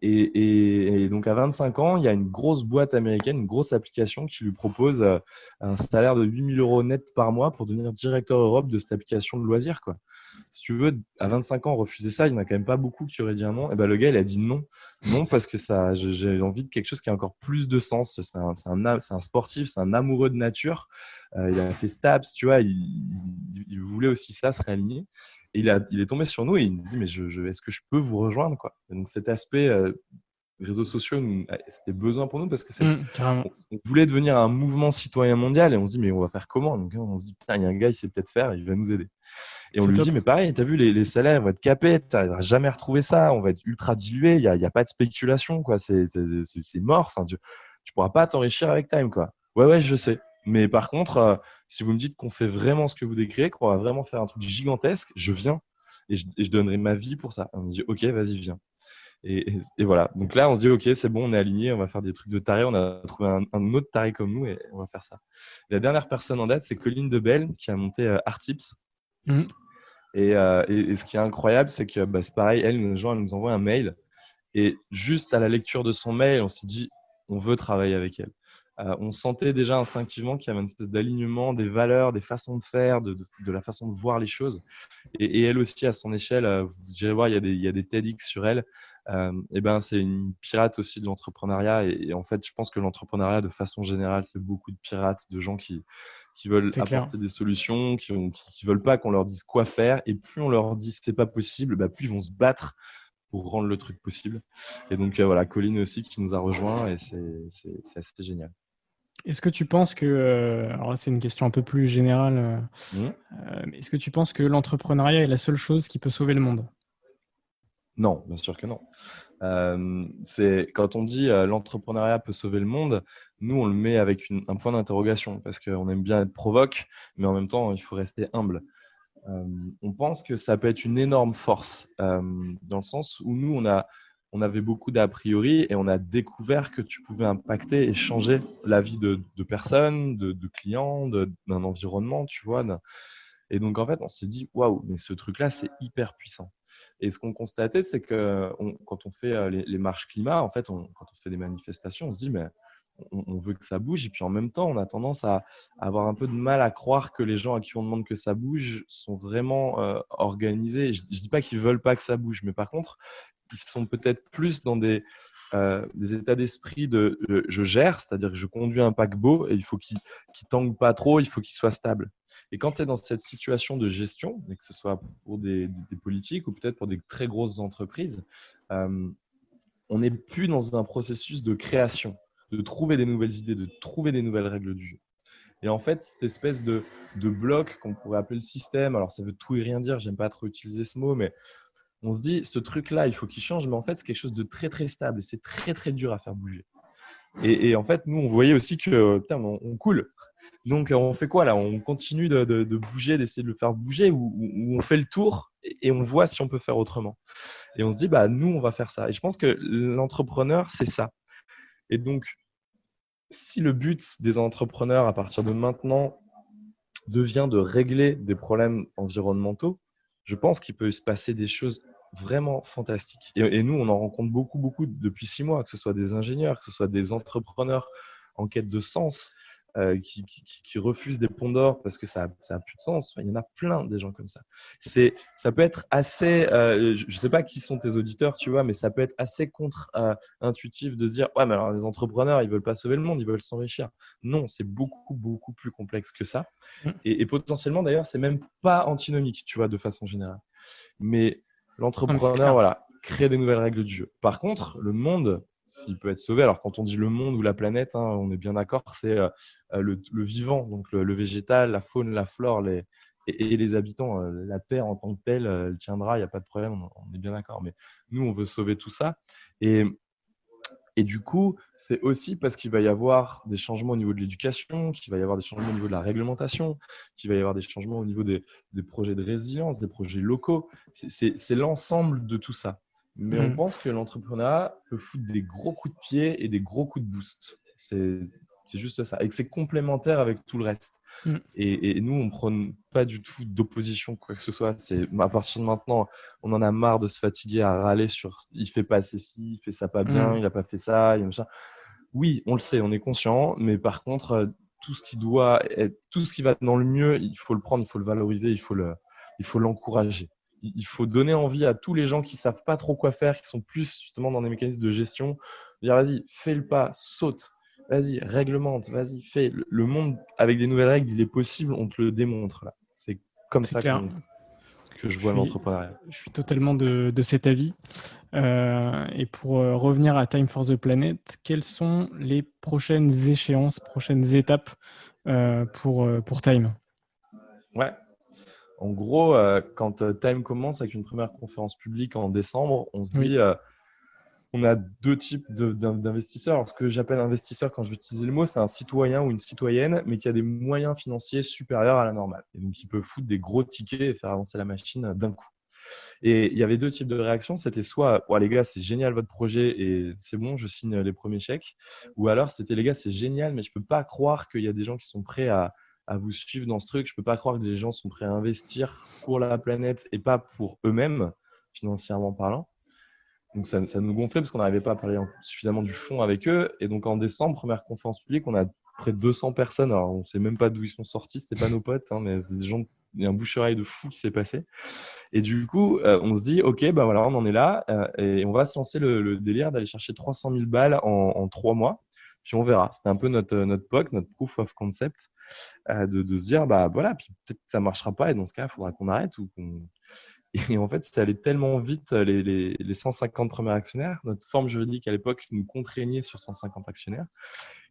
Et, donc à 25 ans, il y a une grosse boîte américaine, une grosse application qui lui propose euh, un salaire de 8000 euros net par mois pour devenir directeur Europe de cette application de loisirs. Si tu veux, à 25 ans, refuser ça, il n'y en a quand même pas beaucoup qui auraient dit un non. Et ben, le gars, il a dit non. Non, parce que ça, j'ai envie de quelque chose qui a encore plus de sens. C'est un, sportif, c'est un amoureux de nature. Euh, il a fait STAPS, tu vois, il, voulait aussi ça, se réaligner il, a, il est tombé sur nous et il nous dit mais je, est-ce que je peux vous rejoindre quoi? Donc cet aspect euh, réseaux sociaux, c'était besoin pour nous parce que mmh, on, voulait devenir un mouvement citoyen mondial et on se dit mais on va faire comment? Donc on se dit putain il y a un gars il sait peut-être faire, il va nous aider. Et on lui dit mais pareil, t'as vu les, les, salaires vont être capés, t'as jamais retrouvé ça, on va être ultra dilué, il n'y a, y a, pas de spéculation quoi, c'est, mort. Enfin tu, tu pourras pas t'enrichir avec Time quoi. Ouais ouais je sais. Mais par contre, euh, si vous me dites qu'on fait vraiment ce que vous décrivez, qu'on va vraiment faire un truc gigantesque, je viens et je, donnerai ma vie pour ça. On me dit, OK, vas-y, viens. Et, voilà. Donc là, on se dit, OK, c'est bon, on est aligné, on va faire des trucs de taré. On a trouvé un, autre taré comme nous et on va faire ça. La dernière personne en date, c'est Colline Debelle qui a monté euh, Artips. Mmh. Euh, et, ce qui est incroyable, c'est que bah, c'est pareil, elle, nous, elle nous envoie un mail. Et juste à la lecture de son mail, on s'est dit, on veut travailler avec elle. Euh, on sentait déjà instinctivement qu'il y avait une espèce d'alignement des valeurs, des façons de faire, de, la façon de voir les choses. Et, elle aussi, à son échelle, euh, vous irez voir, il y a des, il y a des TEDx sur elle. Euh, et ben, c'est une pirate aussi de l'entrepreneuriat. Et, en fait, je pense que l'entrepreneuriat, de façon générale, c'est beaucoup de pirates, de gens qui, qui veulent apporter des solutions, qui, ne veulent pas qu'on leur dise quoi faire. Et plus on leur dit c'est pas possible, bah, plus ils vont se battre pour rendre le truc possible. Et donc voilà, Colline aussi qui nous a rejoint et c'est assez génial. Est-ce que tu penses que, euh, alors c'est une question un peu plus générale, euh, mmh. euh, est-ce que tu penses que l'entrepreneuriat est la seule chose qui peut sauver le monde? Non, bien sûr que non. c'est quand on dit l'entrepreneuriat peut sauver le monde, nous on le met avec un point d'interrogation parce qu'on aime bien être provoque, mais en même temps il faut rester humble. on pense que ça peut être une énorme force dans le sens où nous on a on avait beaucoup d'a priori et on a découvert que tu pouvais impacter et changer la vie de, personnes, de, clients, d'un environnement, tu vois. Et donc, en fait, on s'est dit, waouh, mais ce truc-là, c'est hyper puissant. Et ce qu'on constatait, c'est que quand on fait euh, les, marches climat, en fait, quand on fait des manifestations, on se dit, mais on, veut que ça bouge. Et puis en même temps, on a tendance à, avoir un peu de mal à croire que les gens à qui on demande que ça bouge sont vraiment euh, organisés. Je ne dis pas qu'ils veulent pas que ça bouge, mais par contre, ils sont peut-être plus dans des, euh, états d'esprit de je gère, c'est-à-dire que je conduis un paquebot et il faut qu'il ne tangue pas trop, il faut qu'il soit stable. Et quand tu es dans cette situation de gestion, et que ce soit pour des, politiques ou peut-être pour des très grosses entreprises, euh, on n'est plus dans un processus de création, de trouver des nouvelles idées, de trouver des nouvelles règles du jeu. Et en fait, cette espèce de, de bloc qu'on pourrait appeler le système, alors ça veut tout et rien dire, j'aime pas trop utiliser ce mot, mais on se dit, ce truc-là, il faut qu'il change, mais en fait, c'est quelque chose de très, très stable et c'est très, très dur à faire bouger. Et, en fait, nous, on voyait aussi que, putain, on, coule. Donc, on fait quoi là? On continue de, bouger, d'essayer de le faire bouger ou, on fait le tour et, on voit si on peut faire autrement? Et on se dit, bah, nous, on va faire ça. Et je pense que l'entrepreneur, c'est ça. Et donc, si le but des entrepreneurs à partir de maintenant devient de régler des problèmes environnementaux, je pense qu'il peut se passer des choses vraiment fantastique. Et, nous, on en rencontre beaucoup, beaucoup depuis six mois, que ce soit des ingénieurs, que ce soit des entrepreneurs en quête de sens. Euh, qui, qui, refusent des ponts d'or parce que ça n'a plus de sens. il y en a plein des gens comme ça. C'est, ça peut être assez, euh, je ne sais pas qui sont tes auditeurs, tu vois, mais ça peut être assez contre-intuitif de se dire, ouais, mais alors les entrepreneurs, ils veulent pas sauver le monde, ils veulent s'enrichir. Non, c'est beaucoup, beaucoup plus complexe que ça. Et, et potentiellement, d'ailleurs, c'est même pas antinomique, tu vois, de façon générale. Mais l'entrepreneur, voilà, crée des nouvelles règles du jeu. Par contre, le monde, s'il peut être sauvé. Alors, quand on dit le monde ou la planète, hein, on est bien d'accord, c'est euh, le, vivant, donc le, végétal, la faune, la flore et, les habitants. Euh, la Terre en tant que telle, euh, elle tiendra, il n'y a pas de problème, on, est bien d'accord. Mais nous, on veut sauver tout ça. Et, du coup, c'est aussi parce qu'il va y avoir des changements au niveau de l'éducation, qu'il va y avoir des changements au niveau de la réglementation, qu'il va y avoir des changements au niveau des projets de résilience, des projets locaux. C'est l'ensemble de tout ça. Mais on mmh. pense que l'entrepreneuriat peut foutre des gros coups de pied et des gros coups de boost. C'est juste ça. Et que c'est complémentaire avec tout le reste. Mmh. Et, nous, on ne prend pas du tout d'opposition, quoi que ce soit. C'est à partir de maintenant, on en a marre de se fatiguer à râler sur il fait pas assez ci, il fait ça pas bien, mmh. il n'a pas fait ça, il ça. Oui, on le sait, on est conscient. Mais par contre, euh, tout ce qui doit être, tout ce qui va dans le mieux, il faut le prendre, il faut le valoriser, il faut le, il faut l'encourager il faut donner envie à tous les gens qui savent pas trop quoi faire, qui sont plus justement dans des mécanismes de gestion, de dire vas-y, fais le pas, saute, vas-y, réglemente, vas-y, fais. Le monde avec des nouvelles règles, il est possible, on te le démontre là. C'est comme ça que, je vois l'entrepreneuriat. Je suis totalement de, cet avis. Euh, et pour euh, revenir à Time for the Planet, quelles sont les prochaines échéances, prochaines étapes euh, pour, pour Time? Ouais, en gros, euh, quand euh, Time commence avec une première conférence publique en décembre, on se dit, euh, on a deux types d'investisseurs. Alors, ce que j'appelle investisseur, quand je vais utiliser le mot, c'est un citoyen ou une citoyenne, mais qui a des moyens financiers supérieurs à la normale. Et donc, qui peut foutre des gros tickets et faire avancer la machine d'un coup. Et il y avait deux types de réactions. C'était soit, les gars, c'est génial votre projet et c'est bon, je signe les premiers chèques. Ou alors, c'était, les gars, c'est génial, mais je ne peux pas croire qu'il y a des gens qui sont prêts à, à vous suivre dans ce truc. Je peux pas croire que les gens sont prêts à investir pour la planète et pas pour eux-mêmes, financièrement parlant. Donc ça, nous gonflait parce qu'on n'arrivait pas à parler suffisamment du fond avec eux. Et donc en décembre, première conférence publique, on a près de 200 personnes. Alors on sait même pas d'où ils sont sortis, c'était pas nos potes, hein, mais c'est des gens, il y a un bouche-oreille de fou qui s'est passé. Et du coup, euh, on se dit, ok, bah voilà, on en est là euh, et on va se lancer le, délire d'aller chercher 300 000 balles en, trois mois. Puis on verra. C'était un peu notre, notre POC, notre proof of concept. Euh, de, se dire, bah voilà, puis peut-être que ça marchera pas, et dans ce cas, il faudra qu'on arrête. Et en fait, c'est allé tellement vite, les, les, les, 150 premiers actionnaires, notre forme juridique à l'époque nous contraignait sur 150 actionnaires,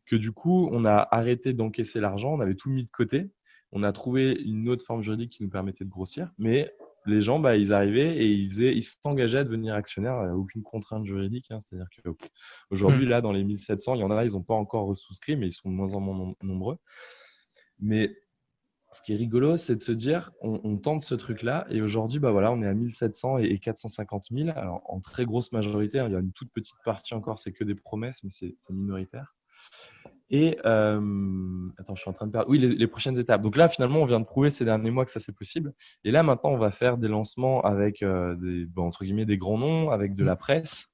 que du coup, on a arrêté d'encaisser l'argent, on avait tout mis de côté, on a trouvé une autre forme juridique qui nous permettait de grossir, mais les gens, bah, ils arrivaient et ils, faisaient, ils s'engageaient à devenir actionnaires, aucune contrainte juridique. Hein. C'est-à-dire qu'aujourd'hui, mmh. là, dans les 1700, il y en a, ils n'ont pas encore souscrit, mais ils sont de moins en moins nombreux. Mais ce qui est rigolo, c'est de se dire, on, tente ce truc-là, et aujourd'hui, bah voilà, on est à 1700 et, 450 000. Alors, en très grosse majorité, hein, il y a une toute petite partie encore, c'est que des promesses, mais c'est minoritaire. Et euh, attends, je suis en train de perdre. Oui, les, prochaines étapes. Donc là, finalement, on vient de prouver ces derniers mois que ça c'est possible. Et là, maintenant, on va faire des lancements avec euh, des, entre guillemets des grands noms, avec de la presse,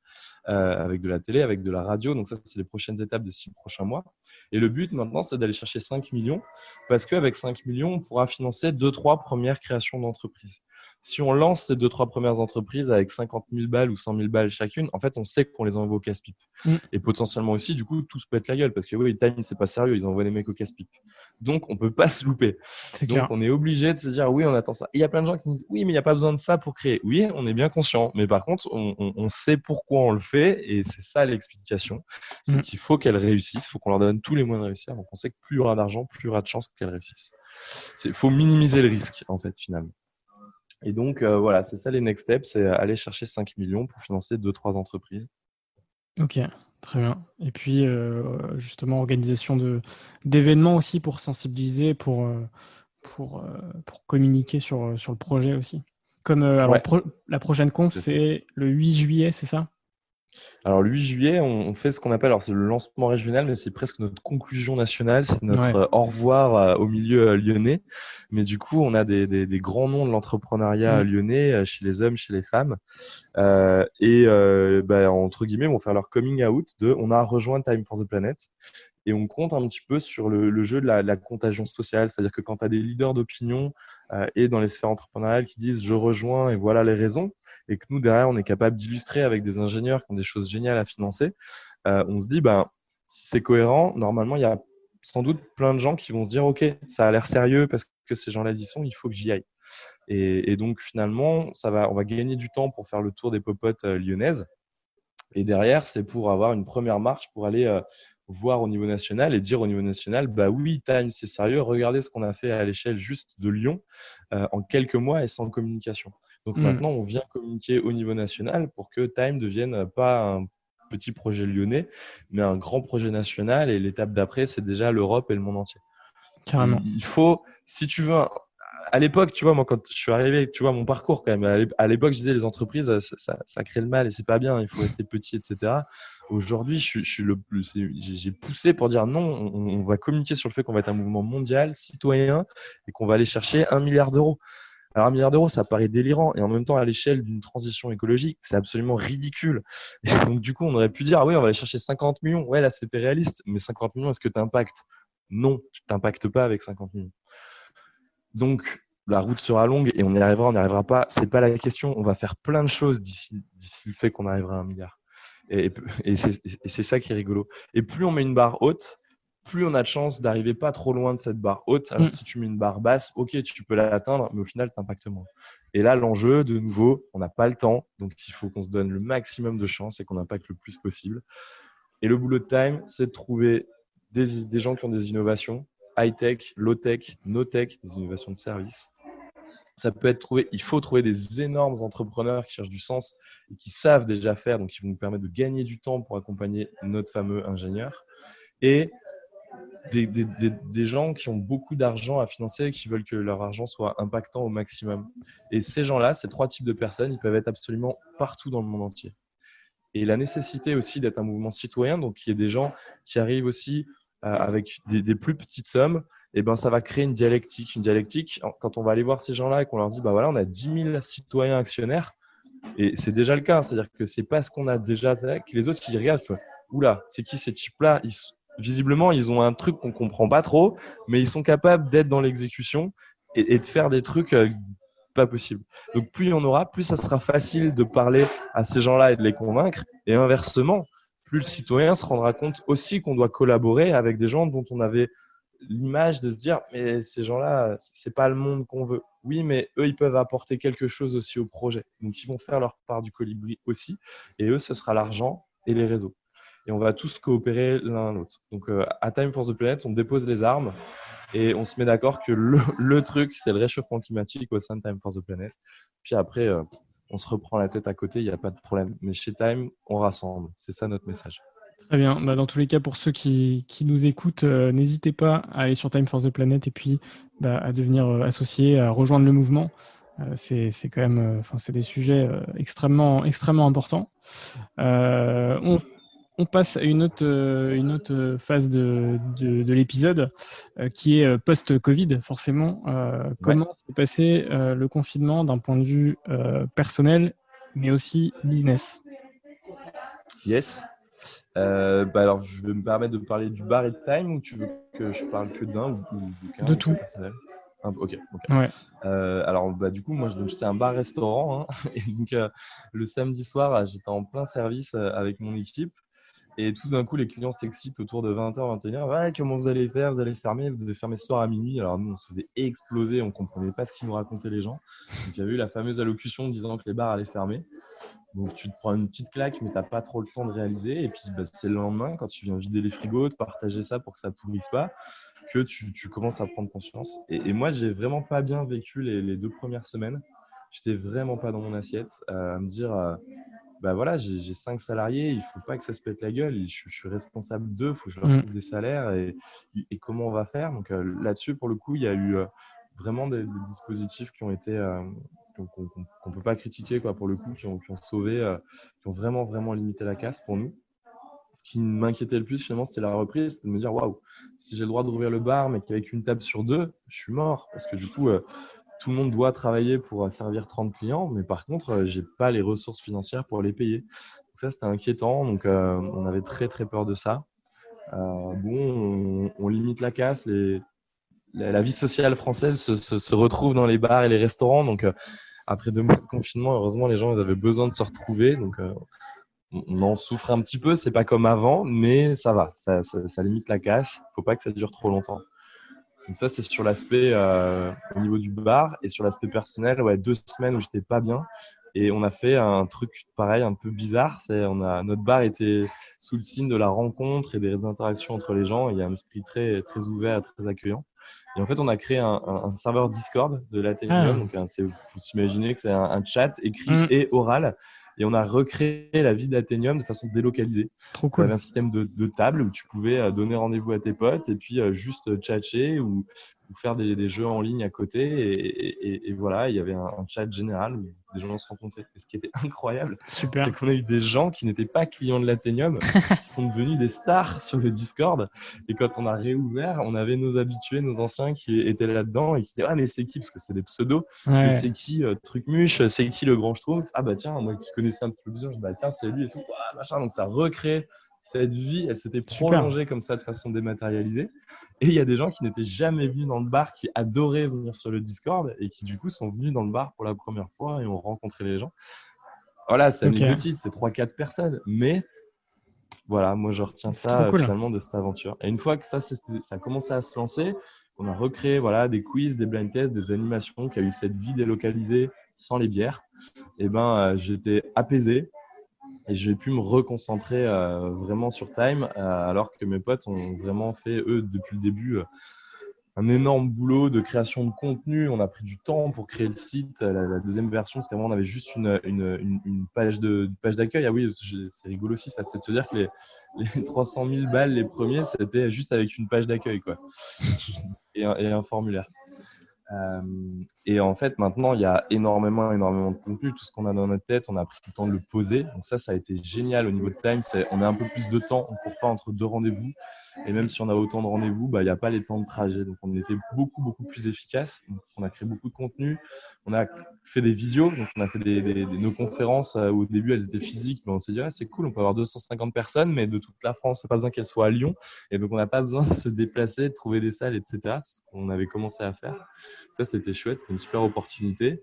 euh, avec de la télé, avec de la radio. Donc ça, c'est les prochaines étapes des six prochains mois. Et le but maintenant, c'est d'aller chercher 5 millions parce qu'avec 5 millions, on pourra financer deux, trois premières créations d'entreprises si on lance ces deux, trois premières entreprises avec 50 000 balles ou 100 000 balles chacune, en fait, on sait qu'on les envoie au casse-pipe. Mm. Et potentiellement aussi, du coup, tout se pète la gueule parce que oui, Time, c'est pas sérieux, ils envoient les mecs au casse-pipe. Donc, on peut pas se louper. Donc, on est obligé de se dire, oui, on attend ça. Il y a plein de gens qui disent, oui, mais il n'y a pas besoin de ça pour créer. Oui, on est bien conscient. Mais par contre, on, sait pourquoi on le fait et c'est ça l'explication. C'est mm. qu'il faut qu'elles réussissent, il faut qu'on leur donne tous les moyens de réussir. Donc, on sait que plus il y aura d'argent, plus il y aura de chances qu'elles réussissent. Il faut minimiser le risque, en fait, finalement. Et donc, euh, voilà, c'est ça les next steps, c'est aller chercher 5 millions pour financer 2-3 entreprises. Ok, très bien. Et puis, euh, justement, organisation d'événements aussi pour sensibiliser, pour, euh, pour, pour communiquer sur, sur le projet aussi. Comme alors, la prochaine conf, c'est le 8 juillet, c'est ça? Alors, le 8 juillet, on fait ce qu'on appelle, alors c'est le lancement régional, mais c'est presque notre conclusion nationale, c'est notre euh, au revoir euh, au milieu euh, lyonnais. Mais du coup, on a des, grands noms de l'entrepreneuriat mmh. lyonnais chez les hommes, chez les femmes. et bah, entre guillemets, vont faire leur coming out de on a rejoint Time for the Planet. Et on compte un petit peu sur le, jeu de la, contagion sociale. C'est-à-dire que quand tu as des leaders d'opinion et dans les sphères entrepreneuriales qui disent je rejoins et voilà les raisons, et que nous, derrière, on est capable d'illustrer avec des ingénieurs qui ont des choses géniales à financer, on se dit, ben, si c'est cohérent, normalement, il y a sans doute plein de gens qui vont se dire ok ça a l'air sérieux parce que ces gens-là y sont il faut que j'y aille et, donc finalement ça va on va gagner du temps pour faire le tour des popotes euh, lyonnaises et derrière c'est pour avoir une première marche pour aller euh, voir au niveau national et dire au niveau national bah oui Time c'est sérieux regardez ce qu'on a fait à l'échelle juste de Lyon euh, en quelques mois et sans communication donc mmh. maintenant on vient communiquer au niveau national pour que Time devienne pas un petit projet lyonnais, mais un grand projet national. Et l'étape d'après, c'est déjà l'Europe et le monde entier. Carrément. Il faut, si tu veux, à l'époque, tu vois, moi, quand je suis arrivé, tu vois, mon parcours quand même, à l'époque, je disais les entreprises, ça, crée le mal et c'est pas bien, il faut rester petit, etc. Aujourd'hui, je, suis le j'ai poussé pour dire non, on, va communiquer sur le fait qu'on va être un mouvement mondial, citoyen et qu'on va aller chercher un milliard d'euros. Alors un milliard d'euros, ça paraît délirant et en même temps à l'échelle d'une transition écologique, c'est absolument ridicule. Et donc du coup, on aurait pu dire ah oui, on va aller chercher 50 millions. Ouais, là c'était réaliste, mais 50 millions, est-ce que tu impactes Non, tu n'impactes pas avec 50 millions. Donc la route sera longue et on y arrivera, on n'y arrivera pas. C'est pas la question. On va faire plein de choses d'ici le fait qu'on arrivera à un milliard. Et c'est ça qui est rigolo. Et plus on met une barre haute, plus on a de chance d'arriver pas trop loin de cette barre haute. Alors, mm. si tu mets une barre basse, ok, tu peux l'atteindre, mais au final, tu impactes moins. Et là, l'enjeu, de nouveau, on n'a pas le temps, donc il faut qu'on se donne le maximum de chance et qu'on impacte le plus possible. Et le boulot de time, c'est de trouver des, des, gens qui ont des innovations, high-tech, low-tech, no-tech, des innovations de service. Ça peut être trouvé, il faut trouver des énormes entrepreneurs qui cherchent du sens et qui savent déjà faire, donc qui vont nous permettre de gagner du temps pour accompagner notre fameux ingénieur. Et des, gens qui ont beaucoup d'argent à financer et qui veulent que leur argent soit impactant au maximum. Et ces gens-là, ces trois types de personnes, ils peuvent être absolument partout dans le monde entier. Et la nécessité aussi d'être un mouvement citoyen, donc il y a des gens qui arrivent aussi avec des, plus petites sommes, et eh ben ça va créer une dialectique. Une dialectique, quand on va aller voir ces gens-là et qu'on leur dit, bah voilà, on a 10 000 citoyens actionnaires, et c'est déjà le cas, c'est-à-dire que c'est pas ce qu'on a déjà, que les autres qui regardent, oula, c'est qui ces types-là? Visiblement, ils ont un truc qu'on comprend pas trop, mais ils sont capables d'être dans l'exécution et, de faire des trucs euh, pas possibles. Donc, plus il y en aura, plus ça sera facile de parler à ces gens-là et de les convaincre. Et inversement, plus le citoyen se rendra compte aussi qu'on doit collaborer avec des gens dont on avait l'image de se dire mais ces gens-là c'est pas le monde qu'on veut oui mais eux ils peuvent apporter quelque chose aussi au projet donc ils vont faire leur part du colibri aussi et eux ce sera l'argent et les réseaux et on va tous coopérer l'un l'autre. Donc, euh, à Time for the Planet, on dépose les armes et on se met d'accord que le, truc, c'est le réchauffement climatique au sein de Time for the Planet. Puis après, euh, on se reprend la tête à côté, il n'y a pas de problème. Mais chez Time, on rassemble. C'est ça notre message. Très bien. Bah, dans tous les cas, pour ceux qui, nous écoutent, euh, n'hésitez pas à aller sur Time for the Planet et puis bah, à devenir associé, à rejoindre le mouvement. c'est quand même, des sujets extrêmement, extrêmement importants. On passe à une autre, euh, une autre phase de, de, l'épisode euh, qui est euh, post-Covid, forcément. Comment s'est passé le confinement d'un point de vue personnel, mais aussi business? Yes. bah alors, je vais me permettre de parler du bar et de time ou tu veux que je parle que d'un ou, de, tout personnel? Ok. Ouais. alors, bah, du coup, moi, j'étais un bar-restaurant. Hein, et donc, le samedi soir, j'étais en plein service avec mon équipe. Et tout d'un coup, les clients s'excitent autour de 20h, 21h. Ouais, comment vous allez faire? Vous allez fermer? Vous devez fermer ce soir à minuit. Alors nous, on se faisait exploser. On ne comprenait pas ce qu'ils nous racontaient les gens. Donc il y avait eu la fameuse allocution disant que les bars allaient fermer. Donc tu te prends une petite claque, mais tu n'as pas trop le temps de réaliser. Et puis bah, c'est le lendemain, quand tu viens vider les frigos, de partager ça pour que ça pourrisse pas, que tu, commences à prendre conscience. Et, et moi, j'ai vraiment pas bien vécu les, deux premières semaines. J'étais vraiment pas dans mon assiette, euh, à me dire, euh, bah voilà, j'ai cinq salariés, il faut pas que ça se pète la gueule, je, suis responsable d'eux, il faut que je leur mmh. trouve des salaires et, et, comment on va faire? Donc euh, là-dessus, pour le coup, il y a eu euh, vraiment des, dispositifs qui ont été euh, qu'on ne peut pas critiquer quoi, pour le coup, qui ont, qui ont sauvé, qui ont vraiment vraiment limité la casse pour nous. Ce qui m'inquiétait le plus finalement, c'était la reprise, c'était de me dire waouh, si j'ai le droit d'ouvrir le bar, mais qu'avec une table sur deux, je suis mort parce que du coup tout le monde doit travailler pour servir 30 clients, mais par contre, euh, j'ai pas les ressources financières pour les payer. ça, c'était inquiétant. Donc, euh, on avait très, très peur de ça. bon, on, limite la casse la, vie sociale française se, retrouve dans les bars et les restaurants. Donc, après deux mois de confinement, heureusement, les gens avaient besoin de se retrouver. Donc, on en souffre un petit peu. C'est pas comme avant, mais ça va. Ça, ça, limite la casse. Faut pas que ça dure trop longtemps. Donc ça, c'est sur l'aspect au niveau du bar et sur l'aspect personnel. Ouais, deux semaines où j'étais pas bien. Et on a fait un truc pareil, un peu bizarre. C'est, on a, notre bar était sous le signe de la rencontre et des interactions entre les gens. Il y a un esprit très, très ouvert, très accueillant. Et en fait, on a créé un, un, serveur Discord de l'Athénéum. Ah. Donc, c'est, vous imaginez que c'est un, chat écrit mm. et oral et on a recréé la vie d'Athénium de façon délocalisée. Trop cool. On avait un système de, de table où tu pouvais euh, donner rendez-vous à tes potes et puis euh, juste tchatcher ou, ou faire des, des, jeux en ligne à côté. Et, et, et voilà, il y avait un, chat général où des gens se rencontraient. Et ce qui était incroyable, c'est qu'on a eu des gens qui n'étaient pas clients de l'Athénium, qui sont devenus des stars sur le Discord. Et quand on a réouvert, on avait nos habitués, nos anciens qui étaient là-dedans et qui disaient Ah, mais c'est qui? Parce que c'était des pseudos. Mais c'est qui euh, Trucmuche? C'est qui le grand Schtroumpf? Ah, bah tiens, moi qui connaissais un peu plus, je dis Bah tiens, c'est lui et tout. machin. Donc ça recrée cette vie, elle s'était prolongée comme ça de façon dématérialisée. Et il y a des gens qui n'étaient jamais venus dans le bar, qui adoraient venir sur le Discord et qui du coup sont venus dans le bar pour la première fois et ont rencontré les gens. Voilà, c'est okay. anecdotique, c'est 3-4 personnes. Mais voilà, moi je retiens ça finalement de cette aventure. Et une fois que ça, ça a commencé à se lancer, on a recréé voilà, des quiz, des blind tests, des animations qui a eu cette vie délocalisée sans les bières. Et ben, euh, j'étais apaisé, et j'ai pu me reconcentrer euh, vraiment sur Time, euh, alors que mes potes ont vraiment fait, eux, depuis le début, euh, un énorme boulot de création de contenu. On a pris du temps pour créer le site, la, deuxième version, parce qu'avant, on avait juste une, une, page d'accueil. Ah oui, c'est rigolo aussi, ça, c'est de se dire que les, les 300 000 balles, les premiers, c'était juste avec une page d'accueil, quoi. et, et un formulaire. Euh, et en fait, maintenant, il y a énormément, énormément de contenu. Tout ce qu'on a dans notre tête, on a pris le temps de le poser. Donc ça, ça a été génial au niveau de time. On a un peu plus de temps. On ne court pas entre deux rendez-vous. Et même si on a autant de rendez-vous, bah, il n'y a pas les temps de trajet. Donc on était beaucoup, beaucoup plus efficace. on a créé beaucoup de contenu. On a fait des visios. Donc on a fait nos conférences. Euh, au début, elles étaient physiques. Mais on s'est dit, ah, c'est cool, on peut avoir 250 personnes, mais de toute la France, pas besoin qu'elles soient à Lyon. Et donc on n'a pas besoin de se déplacer, de trouver des salles, etc. C'est ce qu'on avait commencé à faire. Ça, c'était chouette. C'était une super opportunité.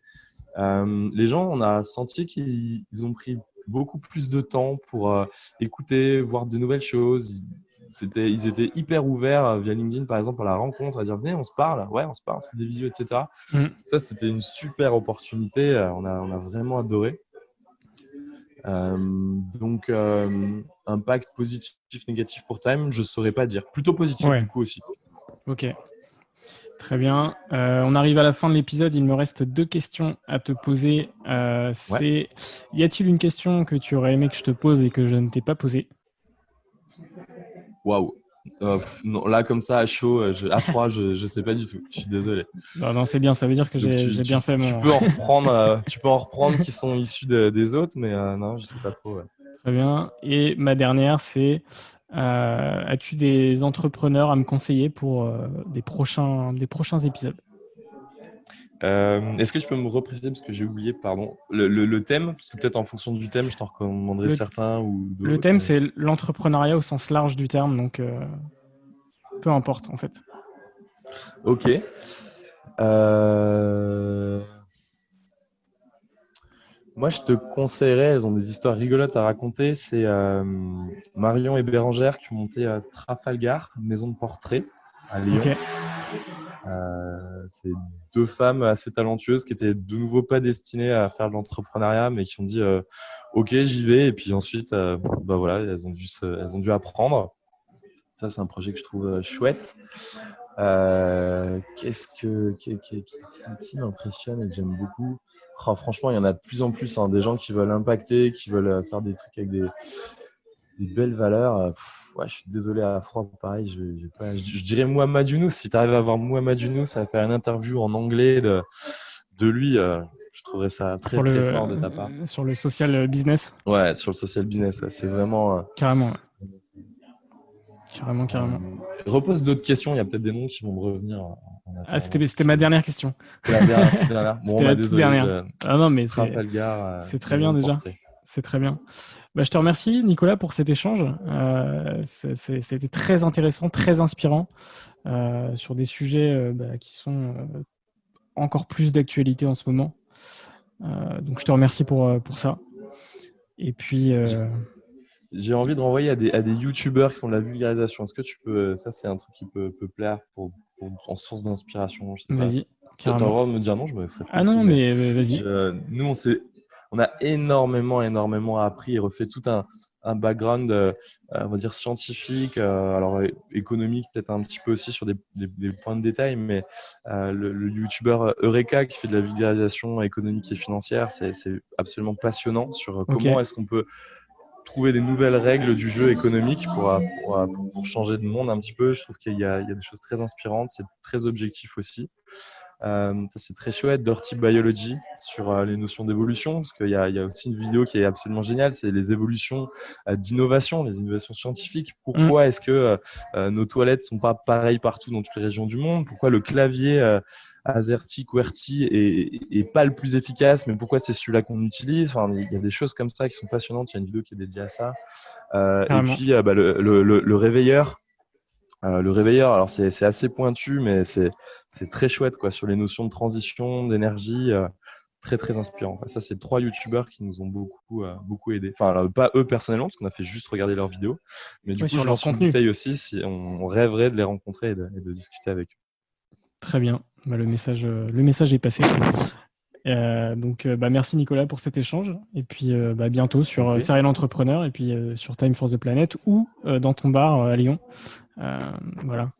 Euh, les gens, on a senti qu'ils ont pris beaucoup plus de temps pour euh, écouter, voir de nouvelles choses. C'était, ils étaient hyper ouverts euh, via LinkedIn, par exemple, à la rencontre, à dire venez, on se parle, ouais, on se parle, on se fait des visios, etc. Mm. Ça, c'était une super opportunité. Euh, on a, on a vraiment adoré. Euh, donc, impact positif, négatif pour Time, je ne saurais pas dire. Plutôt positif, du coup, aussi. Ok. Très bien. on arrive à la fin de l'épisode. Il me reste deux questions à te poser. c'est y a-t-il une question que tu aurais aimé que je te pose et que je ne t'ai pas posée? Waouh. Euh, là, comme ça, à chaud, euh, à froid, je ne sais pas du tout. Je suis désolé. Non, non c'est bien. Ça veut dire que j'ai bien fait mon. Tu peux en reprendre, euh, tu peux en reprendre qui sont issus des autres, mais non, je sais pas trop. Très bien. Et ma dernière, c'est as-tu des entrepreneurs à me conseiller pour des prochains, des prochains épisodes? Euh, est-ce que tu peux me repréciser, parce que j'ai oublié, pardon, le, thème? Parce que peut-être en fonction du thème, je t'en recommanderai certains. Ou le thème, c'est l'entrepreneuriat au sens large du terme, donc euh, peu importe en fait. Ok. Euh, moi, je te conseillerais, elles ont des histoires rigolotes à raconter. C'est Marion et Bérangère qui ont monté à Trafalgar, maison de portrait à Lyon. Euh, c'est deux femmes assez talentueuses qui étaient de nouveau pas destinées à faire de l'entrepreneuriat, mais qui ont dit euh, OK, j'y vais. Et puis ensuite, euh, bah voilà, elles ont dû, apprendre. Ça, c'est un projet que je trouve chouette. Qu'est-ce que qui, qui, qui, m'impressionne et que j'aime beaucoup? Oh, Franchement, il y en a de plus en plus hein, des gens qui veulent impacter, qui veulent faire des trucs avec des des belles valeurs. Euh, ouais, je suis désolé à froid, pareil. Je, pas, je, dirais Mohamed Younous. Si tu arrives à avoir Mohamed Younous à faire une interview en anglais de, de lui, euh, je trouverais ça très, très fort de ta part. Euh, sur le social business Ouais, sur le social business. c'est vraiment. Carrément. Carrément, carrément. repose d'autres questions. Il y a peut-être des noms qui vont me revenir. Ah, c'était ma dernière question. La dernière, dernière. Bon, bah, toute dernière. Ah non, mais c'est très bien déjà. C'est très bien. Bah, je te remercie, Nicolas, pour cet échange. C'était très intéressant, très inspirant sur des sujets bah, qui sont encore plus d'actualité en ce moment. donc, je te remercie pour, pour ça. Et puis. J'ai envie de renvoyer à des, à des youtubeurs qui font de la vulgarisation. Est-ce que tu peux. Ça, c'est un truc qui peut, peut plaire pour, en source d'inspiration. Vas-y. Tu as le droit de me dire non, je me laisserai Ah non, mais, vas-y. Nous, on, on a énormément, énormément appris et refait tout un, un background, euh, on va dire scientifique, euh, alors économique peut-être un petit peu aussi sur des, des, points de détail, mais euh, le, le youtubeur Eureka qui fait de la vulgarisation économique et financière, c'est absolument passionnant sur comment est-ce qu'on peut trouver des nouvelles règles du jeu économique pour, pour, changer de monde un petit peu. Je trouve qu'il y, y, a des choses très inspirantes, c'est très objectif aussi. Euh, c'est très chouette. Dirty Biology sur euh, les notions d'évolution, parce qu'il y, y, a aussi une vidéo qui est absolument géniale, c'est les évolutions euh, d'innovation, les innovations scientifiques. Pourquoi mm. est-ce que nos toilettes sont pas pareilles partout dans toutes les régions du monde? Pourquoi le clavier AZERTY, QWERTY est, est, pas le plus efficace, mais pourquoi c'est celui-là qu'on utilise? Enfin, Il y a des choses comme ça qui sont passionnantes. Il y a une vidéo qui est dédiée à ça. et puis bah, le, le, le, réveilleur, euh, le réveilleur, alors c'est assez pointu, mais c'est très chouette quoi, sur les notions de transition, d'énergie, euh, très très inspirant. Ça, c'est trois youtubeurs qui nous ont beaucoup euh, beaucoup aidé. Enfin, pas eux personnellement, parce qu'on a fait juste regarder leurs vidéos, mais du coup, sur leur contenu aussi, si on, rêverait de les rencontrer et de, discuter avec eux. Très bien, bah, le message le message est passé. donc, bah, merci Nicolas pour cet échange. Et puis, bah, bientôt sur Serial Entrepreneur et puis sur Time for the Planet ou dans ton bar à Lyon. Euh, voilà.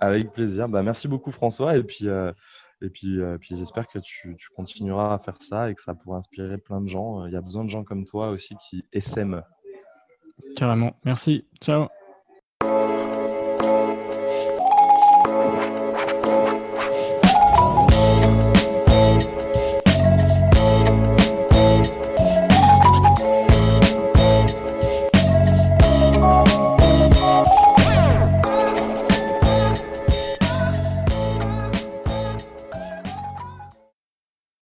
Avec plaisir. Bah, merci beaucoup François. Et puis, euh, et puis, euh, puis j'espère que tu, tu, continueras à faire ça et que ça pourra inspirer plein de gens. Il y a besoin de gens comme toi aussi qui essaiment. Carrément. Merci. Ciao.